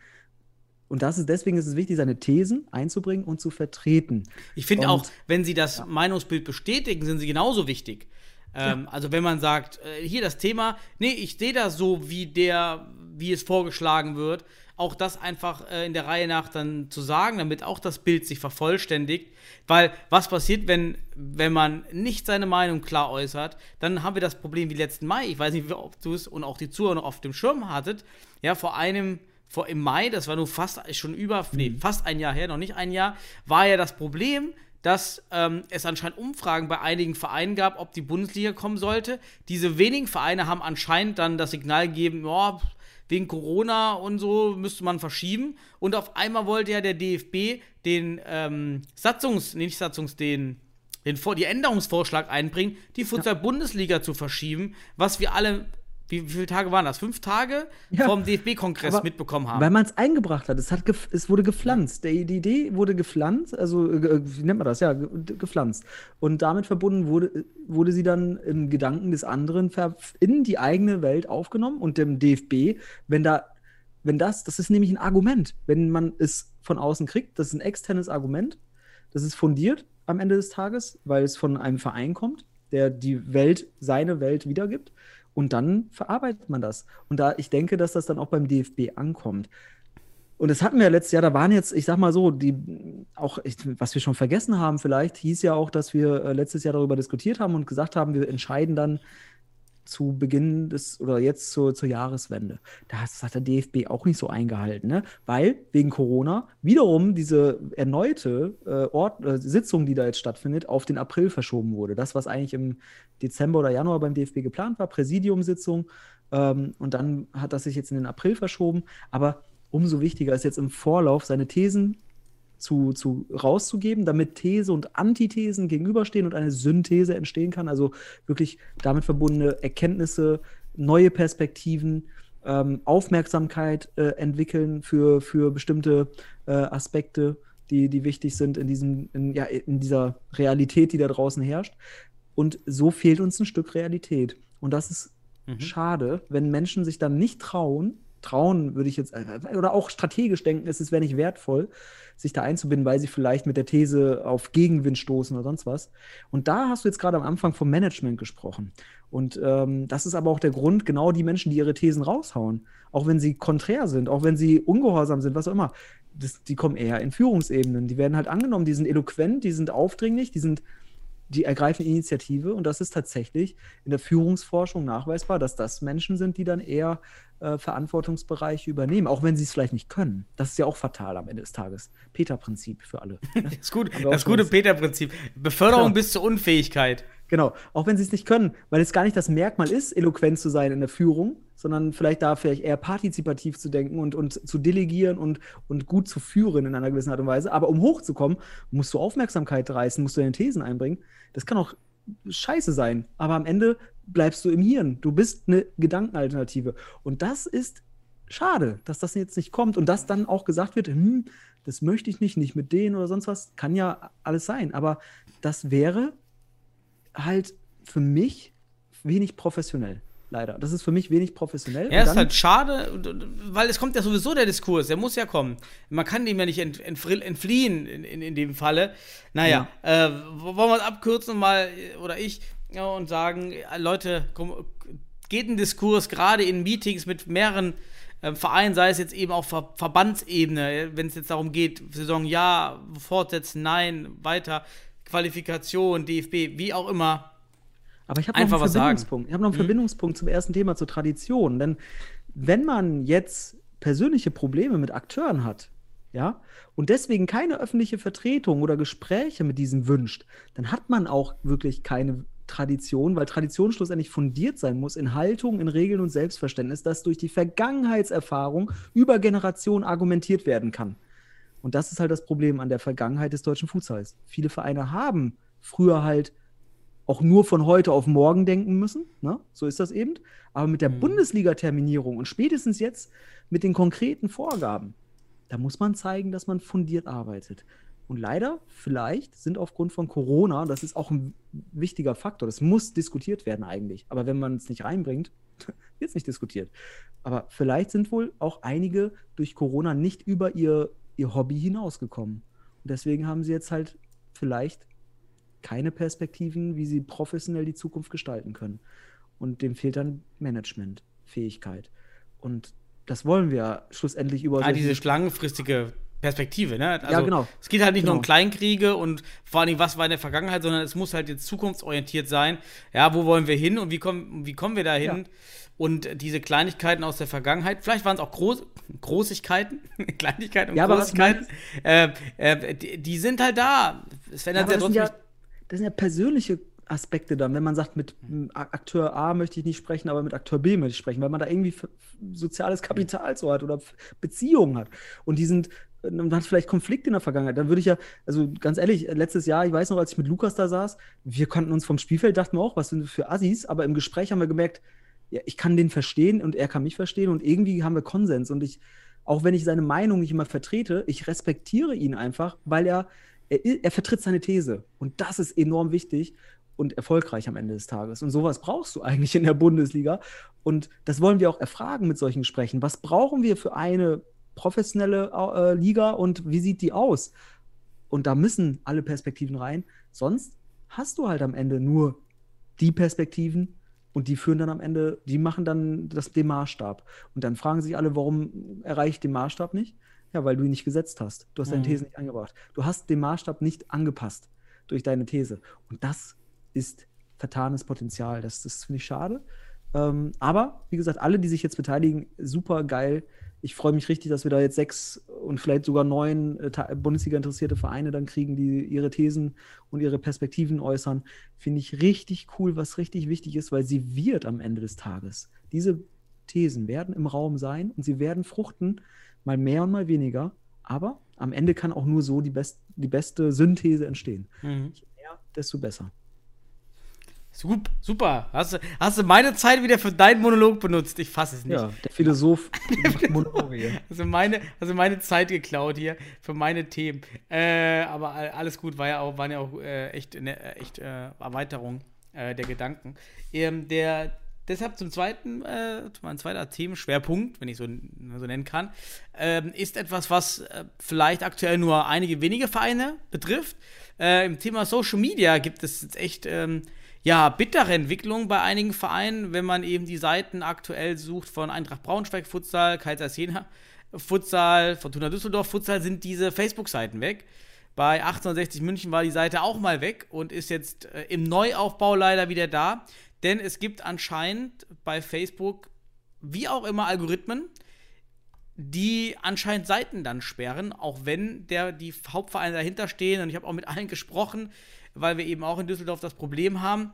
[SPEAKER 6] Und das ist, deswegen ist es wichtig, seine Thesen einzubringen und zu vertreten.
[SPEAKER 5] Ich finde auch, wenn sie das
[SPEAKER 6] ja.
[SPEAKER 5] Meinungsbild bestätigen, sind sie genauso wichtig. Ähm, Also wenn man sagt, äh, hier das Thema, nee, ich sehe das so, wie der, wie es vorgeschlagen wird, auch das einfach äh, in der Reihe nach dann zu sagen, damit auch das Bild sich vervollständigt. Weil was passiert, wenn, wenn man nicht seine Meinung klar äußert, dann haben wir das Problem wie letzten Mai. Ich weiß nicht, wie- ob du es und auch die Zuhörer noch auf dem Schirm hattet. Ja, vor einem, vor im Mai, das war nur fast schon über, nee, fast ein Jahr her, noch nicht ein Jahr, war ja das Problem, dass ähm, es anscheinend Umfragen bei einigen Vereinen gab, ob die Bundesliga kommen sollte. Diese wenigen Vereine haben anscheinend dann das Signal gegeben, ja, wegen Corona und so müsste man verschieben. Und auf einmal wollte ja der DFB den ähm, Satzungs, nee, nicht Satzungs, den, den die Änderungsvorschlag einbringen, die Futsal-Bundesliga zu verschieben, was wir alle, wie, wie viele Tage waren das? Fünf Tage
[SPEAKER 6] Ja,
[SPEAKER 5] vom DFB-Kongress mitbekommen haben.
[SPEAKER 6] Weil man es eingebracht hat. Es, hat es wurde gepflanzt. Die, die Idee wurde gepflanzt, also äh, wie nennt man das? Ja, ge gepflanzt. Und damit verbunden wurde, wurde sie dann im Gedanken des anderen in die eigene Welt aufgenommen und dem DFB, wenn da, wenn das, das ist nämlich ein Argument, wenn man es von außen kriegt, das ist ein externes Argument, das ist fundiert am Ende des Tages, weil es von einem Verein kommt, der die Welt, seine Welt wiedergibt. Und dann verarbeitet man das. Und da, ich denke, dass das dann auch beim DFB ankommt. Und das hatten wir ja letztes Jahr, da waren jetzt, ich sag mal so, die auch, was wir schon vergessen haben, vielleicht hieß ja auch, dass wir äh, letztes Jahr darüber diskutiert haben und gesagt haben, wir entscheiden dann zu Beginn des oder jetzt zur, zur Jahreswende. Das hat der DFB auch nicht so eingehalten, ne? Weil wegen Corona wiederum diese erneute äh, Ort, äh, Sitzung, die da jetzt stattfindet, auf den April verschoben wurde. Das, was eigentlich im Dezember oder Januar beim DFB geplant war, Präsidiumssitzung, ähm, und dann hat das sich jetzt in den April verschoben. Aber umso wichtiger ist jetzt im Vorlauf seine Thesen zu, zu rauszugeben, damit These und Antithesen gegenüberstehen und eine Synthese entstehen kann. Also wirklich damit verbundene Erkenntnisse, neue Perspektiven, ähm, Aufmerksamkeit äh, entwickeln für, für bestimmte äh, Aspekte, die, die wichtig sind in, diesem, in, ja, in dieser Realität, die da draußen herrscht. Und so fehlt uns ein Stück Realität. Und das ist schade, wenn Menschen sich dann nicht trauen, trauen würde ich jetzt, äh, oder auch strategisch denken, es wäre nicht wertvoll, sich da einzubinden, weil sie vielleicht mit der These auf Gegenwind stoßen oder sonst was. Und da hast du jetzt gerade am Anfang vom Management gesprochen. Und ähm, das ist aber auch der Grund, genau die Menschen, die ihre Thesen raushauen, auch wenn sie konträr sind, auch wenn sie ungehorsam sind, was auch immer, das, die kommen eher in Führungsebenen. Die werden halt angenommen, die sind eloquent, die sind aufdringlich, die sind die ergreifen Initiative und das ist tatsächlich in der Führungsforschung nachweisbar, dass das Menschen sind, die dann eher äh, Verantwortungsbereiche übernehmen, auch wenn sie es vielleicht nicht können. Das ist ja auch fatal am Ende des Tages. Peter-Prinzip für alle. ne?
[SPEAKER 5] Das, (laughs) ist gut, das gute Peter-Prinzip. Beförderung
[SPEAKER 6] Ja.
[SPEAKER 5] bis zur Unfähigkeit.
[SPEAKER 6] Genau, auch wenn sie es nicht können, weil es gar nicht das Merkmal ist, eloquent zu sein in der Führung, sondern vielleicht da vielleicht eher partizipativ zu denken und, und zu delegieren und, und gut zu führen in einer gewissen Art und Weise. Aber um hochzukommen, musst du Aufmerksamkeit reißen, musst du deine Thesen einbringen. Das kann auch scheiße sein, aber am Ende bleibst du im Hirn. Du bist eine Gedankenalternative. Und das ist schade, dass das jetzt nicht kommt und dass dann auch gesagt wird, hm, das möchte ich nicht, nicht mit denen oder sonst was. Kann ja alles sein, aber das wäre halt für mich wenig professionell. Leider. Das ist für mich wenig professionell.
[SPEAKER 5] Ja, ist halt schade, weil es kommt ja sowieso der Diskurs, der muss ja kommen. Man kann dem ja nicht ent, entfliehen in, in, in dem Falle. Naja, äh, wollen wir es abkürzen mal, äh, oder ich, ja, und sagen, äh, Leute, komm, geht ein Diskurs gerade in Meetings mit mehreren ähm, Verein, sei es jetzt eben auf Ver Verbandsebene, wenn es jetzt darum geht, Saison ja, fortsetzen, nein, weiter, Qualifikation, DFB, wie auch immer.
[SPEAKER 6] Aber ich habe noch, einen Verbindungspunkt. Ich hab noch einen mhm. Verbindungspunkt zum ersten Thema, zur Tradition. Denn wenn man jetzt persönliche Probleme mit Akteuren hat, ja, und deswegen keine öffentliche Vertretung oder Gespräche mit diesen wünscht, dann hat man auch wirklich keine Tradition, weil Tradition schlussendlich fundiert sein muss in Haltung, in Regeln und Selbstverständnis, das durch die Vergangenheitserfahrung über Generationen argumentiert werden kann. Und das ist halt das Problem an der Vergangenheit des deutschen Futsals. Viele Vereine haben früher halt auch nur von heute auf morgen denken müssen. Ne? So ist das eben. Aber mit der mhm. Bundesliga-Terminierung und spätestens jetzt mit den konkreten Vorgaben, da muss man zeigen, dass man fundiert arbeitet. Und leider, vielleicht sind aufgrund von Corona, das ist auch ein wichtiger Faktor, das muss diskutiert werden eigentlich. Aber wenn man es nicht reinbringt, (laughs) wird es nicht diskutiert. Aber vielleicht sind wohl auch einige durch Corona nicht über ihr, ihr Hobby hinausgekommen. Und deswegen haben sie jetzt halt vielleicht keine Perspektiven, wie sie professionell die Zukunft gestalten können. Und dem fehlt dann Management, Fähigkeit. Und das wollen wir schlussendlich über.
[SPEAKER 5] Ah, diese langfristige Perspektive, ne?
[SPEAKER 6] Also, ja, genau.
[SPEAKER 5] Es geht halt nicht
[SPEAKER 6] genau.
[SPEAKER 5] nur um Kleinkriege und vor allem, was war in der Vergangenheit, sondern es muss halt jetzt zukunftsorientiert sein. Ja, wo wollen wir hin und wie kommen, wie kommen wir da hin? Ja. Und diese Kleinigkeiten aus der Vergangenheit, vielleicht waren es auch Groß, Großigkeiten, (laughs) Kleinigkeiten und
[SPEAKER 6] ja,
[SPEAKER 5] Großigkeiten, äh, äh, die, die, sind halt da.
[SPEAKER 6] Es verändert ja, trotzdem. Ja, das sind ja persönliche Aspekte dann, wenn man sagt, mit Akteur A möchte ich nicht sprechen, aber mit Akteur B möchte ich sprechen, weil man da irgendwie soziales Kapital so hat oder Beziehungen hat. Und die sind, man hat vielleicht Konflikte in der Vergangenheit. Dann würde ich ja, also ganz ehrlich, letztes Jahr, ich weiß noch, als ich mit Lukas da saß, wir konnten uns vom Spielfeld, dachten wir auch, was sind für Assis, aber im Gespräch haben wir gemerkt, ja, ich kann den verstehen und er kann mich verstehen und irgendwie haben wir Konsens. Und ich, auch wenn ich seine Meinung nicht immer vertrete, ich respektiere ihn einfach, weil er, er, er vertritt seine These. Und das ist enorm wichtig und erfolgreich am Ende des Tages. Und sowas brauchst du eigentlich in der Bundesliga. Und das wollen wir auch erfragen mit solchen Gesprächen. Was brauchen wir für eine professionelle äh, Liga und wie sieht die aus? Und da müssen alle Perspektiven rein. Sonst hast du halt am Ende nur die Perspektiven und die führen dann am Ende, die machen dann das, den Maßstab. Und dann fragen sich alle, warum erreicht den Maßstab nicht? Ja, weil du ihn nicht gesetzt hast. Du hast deine mhm. These nicht angebracht. Du hast den Maßstab nicht angepasst durch deine These. Und das ist vertanes Potenzial. Das, das finde ich schade. Ähm, aber, wie gesagt, alle, die sich jetzt beteiligen, super geil. Ich freue mich richtig, dass wir da jetzt sechs und vielleicht sogar neun äh, Bundesliga-interessierte Vereine dann kriegen, die ihre Thesen und ihre Perspektiven äußern. Finde ich richtig cool, was richtig wichtig ist, weil sie wird am Ende des Tages. Diese Thesen werden im Raum sein und sie werden fruchten, mal mehr und mal weniger. Aber am Ende kann auch nur so die, best, die beste Synthese entstehen. Mhm. Je mehr, desto besser.
[SPEAKER 5] Super. Hast du, hast du meine Zeit wieder für deinen Monolog benutzt? Ich fasse es nicht. Ja,
[SPEAKER 6] der Philosoph Monolog
[SPEAKER 5] hier. Also meine, also meine Zeit geklaut hier für meine Themen. Äh, aber alles gut, war ja auch, waren ja auch äh, echt, eine echt äh, Erweiterung äh, der Gedanken. Ähm, der, deshalb zum zweiten, äh, mein zweiter Themenschwerpunkt, wenn ich so, so nennen kann, ähm, ist etwas, was vielleicht aktuell nur einige wenige Vereine betrifft. Im Thema Social Media gibt es jetzt echt ähm, ja, bittere Entwicklung bei einigen Vereinen, wenn man eben die Seiten aktuell sucht von Eintracht Braunschweig Futsal, Kaiserslautern Futsal, Fortuna Düsseldorf Futsal, sind diese Facebook-Seiten weg. Bei 1860 München war die Seite auch mal weg und ist jetzt äh, im Neuaufbau leider wieder da. Denn es gibt anscheinend bei Facebook, wie auch immer, Algorithmen, die anscheinend Seiten dann sperren, auch wenn der, die Hauptvereine dahinter stehen. Und ich habe auch mit allen gesprochen, weil wir eben auch in Düsseldorf das Problem haben.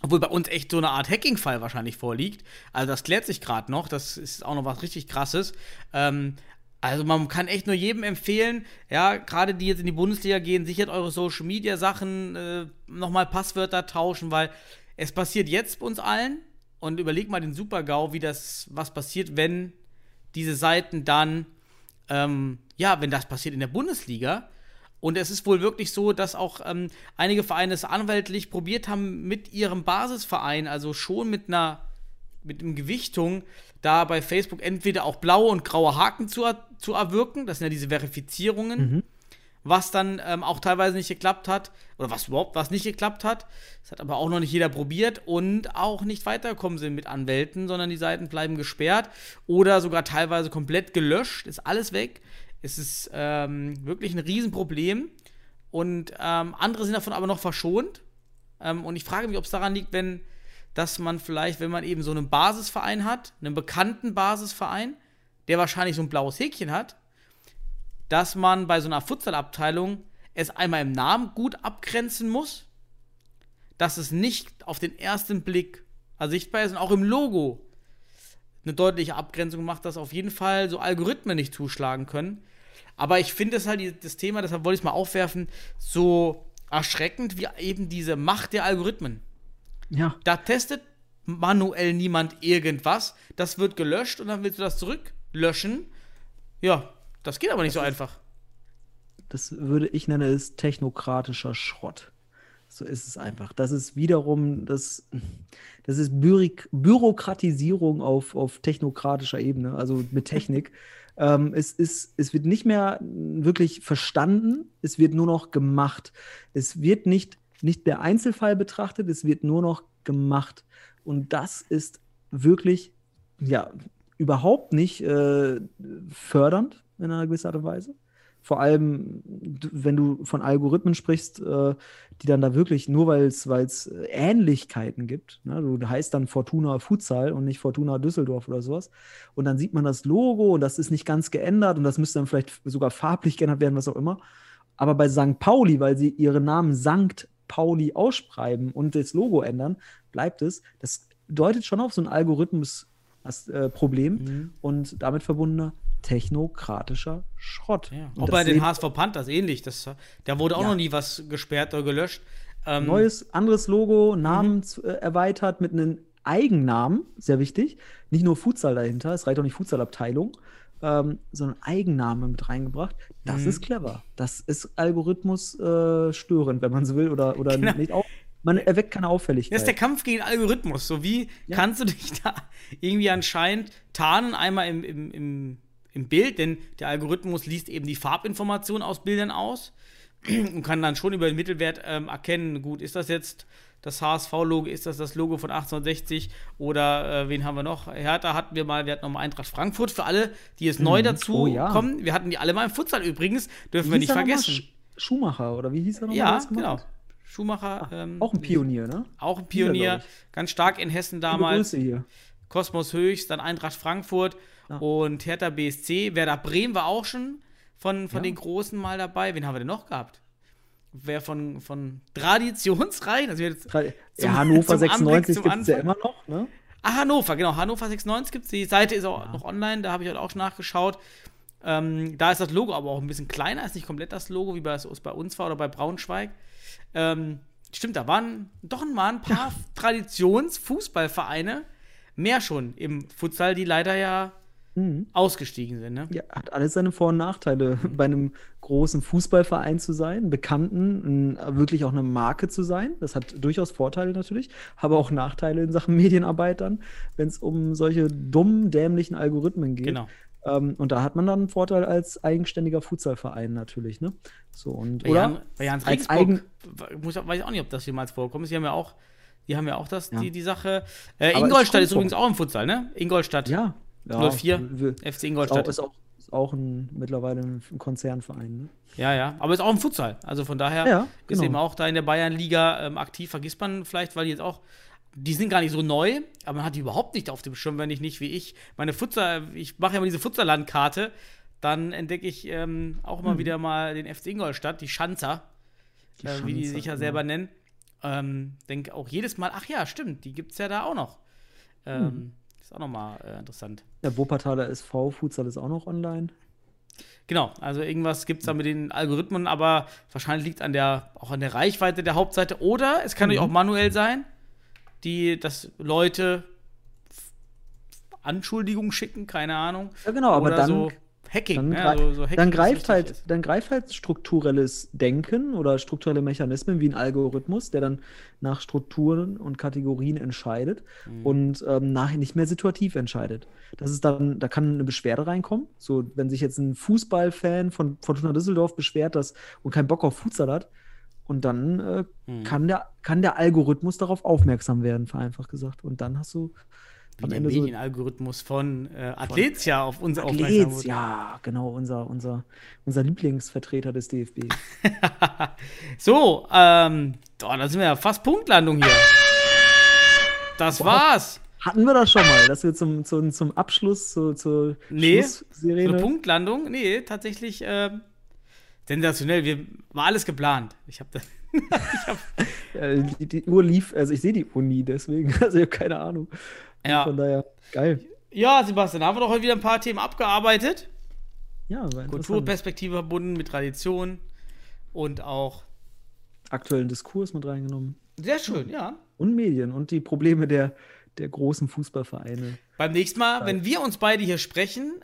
[SPEAKER 5] Obwohl bei uns echt so eine Art Hacking-Fall wahrscheinlich vorliegt. Also das klärt sich gerade noch. Das ist auch noch was richtig krasses. Ähm, also man kann echt nur jedem empfehlen, ja, gerade die jetzt in die Bundesliga gehen, sichert eure Social Media Sachen, äh, nochmal Passwörter tauschen, weil es passiert jetzt uns allen. Und überleg mal den Super-GAU, wie das, was passiert, wenn diese Seiten dann, ähm, ja, wenn das passiert in der Bundesliga. Und es ist wohl wirklich so, dass auch ähm, einige Vereine es anwaltlich probiert haben, mit ihrem Basisverein, also schon mit einer mit einer Gewichtung, da bei Facebook entweder auch blaue und graue Haken zu, zu erwirken. Das sind ja diese Verifizierungen. Mhm. was dann ähm, auch teilweise nicht geklappt hat oder was überhaupt was nicht geklappt hat. Das hat aber auch noch nicht jeder probiert und auch nicht weitergekommen sind mit Anwälten, sondern die Seiten bleiben gesperrt oder sogar teilweise komplett gelöscht. Ist alles weg. Es ist ähm, wirklich ein Riesenproblem und ähm, andere sind davon aber noch verschont. Ähm, und ich frage mich, ob es daran liegt, wenn dass man vielleicht, wenn man eben so einen Basisverein hat, einen bekannten Basisverein, der wahrscheinlich so ein blaues Häkchen hat, dass man bei so einer Futsalabteilung es einmal im Namen gut abgrenzen muss, dass es nicht auf den ersten Blick sichtbar ist und auch im Logo eine deutliche Abgrenzung macht, dass auf jeden Fall so Algorithmen nicht zuschlagen können. Aber ich finde es halt das Thema, deshalb wollte ich es mal aufwerfen, so erschreckend wie eben diese Macht der Algorithmen.
[SPEAKER 6] Ja.
[SPEAKER 5] Da testet manuell niemand irgendwas, das wird gelöscht und dann willst du das zurücklöschen. Ja, das geht aber nicht so einfach.
[SPEAKER 6] Das würde ich nennen, ist technokratischer Schrott. So ist es einfach. Das ist wiederum, das, das ist Bürik Bürokratisierung auf, auf technokratischer Ebene, also mit Technik. (laughs) ähm, es, ist, es wird nicht mehr wirklich verstanden, es wird nur noch gemacht. Es wird nicht, nicht der Einzelfall betrachtet, es wird nur noch gemacht. Und das ist wirklich, ja, überhaupt nicht äh, fördernd in einer gewissen Art und Weise. Vor allem, wenn du von Algorithmen sprichst, äh, die dann da wirklich, nur weil es Ähnlichkeiten gibt, ne? du heißt dann Fortuna Futsal und nicht Fortuna Düsseldorf oder sowas, und dann sieht man das Logo und das ist nicht ganz geändert und das müsste dann vielleicht sogar farblich geändert werden, was auch immer. Aber bei St. Pauli, weil sie ihren Namen St. Pauli ausschreiben und das Logo ändern, bleibt es. Das deutet schon auf so ein Algorithmus-Problem äh, mhm. und damit verbundener technokratischer Schrott.
[SPEAKER 5] Ja. Auch bei den HSV Panthers ähnlich. Das, da wurde auch ja. noch nie was gesperrt oder gelöscht.
[SPEAKER 6] Ähm, Neues, anderes Logo, Namen mhm. äh, erweitert mit einem Eigennamen, sehr wichtig. Nicht nur Futsal dahinter, es reicht auch nicht Futsalabteilung, ähm, sondern Eigenname mit reingebracht. Das mhm. ist clever. Das ist Algorithmus äh, störend, wenn man so will, oder, oder genau. nicht auch. Man erweckt keine Auffälligkeit.
[SPEAKER 5] Das ist der Kampf gegen Algorithmus. So wie ja. kannst du dich da (laughs) irgendwie anscheinend tarnen, einmal im, im, im im Bild, denn der Algorithmus liest eben die Farbinformation aus Bildern aus (clears throat) und kann dann schon über den Mittelwert ähm, erkennen, gut, ist das jetzt das HSV-Logo, ist das das Logo von 1860 oder äh, wen haben wir noch? Hertha hatten wir mal, wir hatten nochmal Eintracht Frankfurt für alle, die jetzt neu mhm. dazu oh, ja. kommen. Wir hatten die alle mal im Futsal übrigens, dürfen wie wir nicht vergessen. Sch
[SPEAKER 6] Schumacher oder wie hieß er nochmal?
[SPEAKER 5] Ja, genau. Schumacher.
[SPEAKER 6] Ähm, auch ein Pionier, ne?
[SPEAKER 5] Auch ein Pionier, ganz stark in Hessen damals. Hier. Kosmos Höchst, dann Eintracht Frankfurt ja. und Hertha BSC. Werder Bremen war auch schon von, von ja. den Großen mal dabei. Wen haben wir denn noch gehabt? Wer von, von Traditionsreihen? Also
[SPEAKER 6] jetzt zum, ja, (laughs) Hannover 96 gibt es ja immer noch, ne?
[SPEAKER 5] Ah, Hannover, genau. Hannover 96 gibt es. Die Seite ist auch ja. noch online, da habe ich halt auch schon nachgeschaut. Ähm, da ist das Logo aber auch ein bisschen kleiner, ist nicht komplett das Logo, wie bei, es bei uns war oder bei Braunschweig. Ähm, stimmt, da waren doch mal ein paar. Traditionsfußballvereine mehr schon im Futsal, die leider ja mhm. ausgestiegen sind. Ne?
[SPEAKER 6] Ja, hat alles seine Vor- und Nachteile, (laughs) bei einem großen Fußballverein zu sein, bekannten, wirklich auch eine Marke zu sein. Das hat durchaus Vorteile natürlich, aber auch Nachteile in Sachen (laughs) Medienarbeit dann, wenn es um solche dummen, dämlichen Algorithmen geht.
[SPEAKER 5] Genau.
[SPEAKER 6] Ähm, und da hat man dann einen Vorteil als eigenständiger Futsalverein natürlich, ne? So und
[SPEAKER 5] bei oder Jan, bei Jans als eigen muss, weiß ich auch nicht, ob das jemals vorkommt. Sie haben ja auch die haben ja auch das, ja. Die, die Sache. Äh, Ingolstadt ist übrigens auch im Futsal, ne? Ingolstadt.
[SPEAKER 6] Ja.
[SPEAKER 5] Ja 04, FC Ingolstadt.
[SPEAKER 6] Ist auch, ist auch ein, mittlerweile ein Konzernverein, ne?
[SPEAKER 5] Ja, ja. Aber ist auch im Futsal. Also von daher ja, genau. ist eben auch da in der Bayernliga ähm, aktiv. Vergisst man vielleicht, weil die jetzt auch die sind gar nicht so neu, aber man hat die überhaupt nicht auf dem Schirm, wenn ich nicht wie ich meine Futsal, ich mache ja mal diese Futsallandkarte, dann entdecke ich ähm, auch mal hm. wieder mal den FC Ingolstadt, die Schanzer, die äh, wie die sich ja selber nennen. Ähm, denke auch jedes Mal, ach ja, stimmt, die gibt es ja da auch noch. Ähm, hm. Ist auch nochmal äh, interessant.
[SPEAKER 6] Der Wuppertaler SV Futsal ist auch noch online.
[SPEAKER 5] Genau, also irgendwas gibt es da mit den Algorithmen, aber wahrscheinlich liegt an der, auch an der Reichweite der Hauptseite. Oder es kann mhm. auch manuell sein, die, dass Leute Anschuldigungen schicken, keine Ahnung.
[SPEAKER 6] Ja, genau, aber dann,
[SPEAKER 5] so Hacking,
[SPEAKER 6] Dann,
[SPEAKER 5] ja,
[SPEAKER 6] grei-
[SPEAKER 5] so, so Hacking,
[SPEAKER 6] dann greift halt,
[SPEAKER 5] ist.
[SPEAKER 6] dann greift halt strukturelles Denken oder strukturelle Mechanismen wie ein Algorithmus, der dann nach Strukturen und Kategorien entscheidet
[SPEAKER 5] Mhm.
[SPEAKER 6] und ähm, nachher nicht mehr situativ entscheidet. Das ist dann, da kann eine Beschwerde reinkommen. So, wenn sich jetzt ein Fußballfan von Fortuna Düsseldorf beschwert, dass und keinen Bock auf Futsal hat, und dann äh,
[SPEAKER 5] Mhm.
[SPEAKER 6] kann, der, kann der Algorithmus darauf aufmerksam werden, vereinfacht gesagt. Und dann hast du
[SPEAKER 5] Wie
[SPEAKER 6] am
[SPEAKER 5] der
[SPEAKER 6] Ende so
[SPEAKER 5] Medienalgorithmus von äh, Athletia auf uns aufmerksam
[SPEAKER 6] Athlet,
[SPEAKER 5] wurde.
[SPEAKER 6] ja, genau, unser, unser, unser Lieblingsvertreter des DFB. (laughs)
[SPEAKER 5] So, ähm, oh, da sind wir ja fast Punktlandung hier. Das war's.
[SPEAKER 6] Hatten wir das schon mal, dass wir zum, zum, zum Abschluss, zu, zur
[SPEAKER 5] Nee, So
[SPEAKER 6] Schlusssirene.
[SPEAKER 5] eine Punktlandung? Nee, tatsächlich ähm, sensationell. Wir, war alles geplant. Ich habe (laughs)
[SPEAKER 6] Äh, die, die Uhr lief, also ich sehe die Uhr nie, deswegen, (laughs) also ich habe keine Ahnung.
[SPEAKER 5] ja.
[SPEAKER 6] Von daher, geil.
[SPEAKER 5] ja, Sebastian, haben wir doch heute wieder ein paar Themen abgearbeitet.
[SPEAKER 6] Ja, war.
[SPEAKER 5] Kulturperspektive verbunden mit Tradition und auch
[SPEAKER 6] Aktuellen Diskurs mit reingenommen.
[SPEAKER 5] sehr schön, ja.
[SPEAKER 6] Und Medien und die Probleme der, der großen Fußballvereine.
[SPEAKER 5] Beim nächsten Mal, wenn wir uns beide hier sprechen,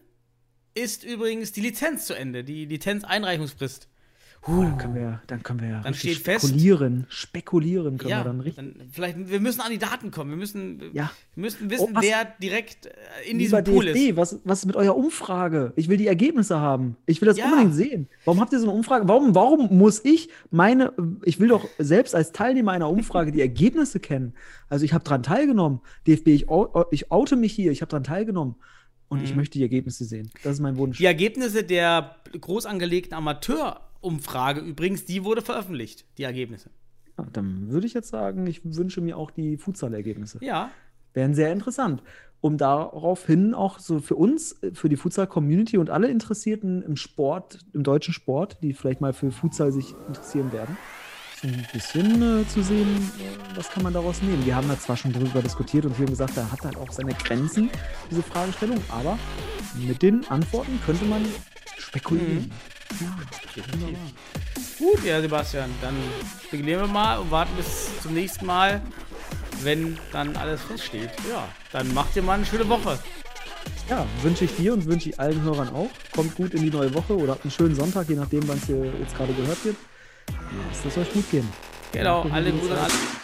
[SPEAKER 5] ist übrigens die Lizenz zu Ende, die Lizenzeinreichungsfrist.
[SPEAKER 6] Oh, dann können wir, dann können wir ja
[SPEAKER 5] Dann steht fest-
[SPEAKER 6] spekulieren. Spekulieren können
[SPEAKER 5] ja,
[SPEAKER 6] wir dann richtig.
[SPEAKER 5] dann vielleicht, wir müssen an die Daten kommen. Wir müssen,
[SPEAKER 6] Ja.
[SPEAKER 5] wir müssen wissen,
[SPEAKER 6] Oh,
[SPEAKER 5] wer direkt äh, in diesem Pool
[SPEAKER 6] DFB,
[SPEAKER 5] ist.
[SPEAKER 6] was, was ist mit eurer Umfrage? Ich will die Ergebnisse haben. Ich will das
[SPEAKER 5] Ja.
[SPEAKER 6] unbedingt sehen. Warum habt ihr so eine Umfrage? Warum, warum muss ich meine, ich will doch selbst als Teilnehmer einer Umfrage die Ergebnisse kennen. Also ich habe daran teilgenommen. DFB, ich, ich oute mich hier, ich habe daran teilgenommen. Und ich möchte die Ergebnisse sehen. Das ist mein Wunsch.
[SPEAKER 5] Mhm. Die Ergebnisse der groß angelegten Amateurumfrage übrigens, die wurde veröffentlicht, die Ergebnisse.
[SPEAKER 6] Ja, dann würde ich jetzt sagen, ich wünsche mir auch die Futsal-Ergebnisse.
[SPEAKER 5] Ja,
[SPEAKER 6] Wären sehr interessant. Um daraufhin auch so für uns, äh, für die Futsal-Community und alle Interessierten im Sport, im deutschen Sport, die vielleicht mal für Futsal sich interessieren werden, so ein bisschen äh, zu sehen, was kann man daraus nehmen. Wir haben da zwar schon drüber diskutiert und wir haben gesagt, da hat halt auch seine Grenzen, diese Fragestellung, aber mit den Antworten könnte man spekulieren. Wunderbar.
[SPEAKER 5] Gut, ja, Sebastian. Dann spekulieren wir mal und warten bis zum nächsten Mal, wenn dann alles feststeht. Ja, dann macht ihr mal eine schöne Woche.
[SPEAKER 6] Ja, wünsche ich dir und wünsche ich allen Hörern auch. Kommt gut in die neue Woche oder habt einen schönen Sonntag, je nachdem, wann es hier jetzt gerade gehört wird. Lasst es euch gut gehen.
[SPEAKER 5] Genau, alle
[SPEAKER 6] gute
[SPEAKER 5] Grüße an alle.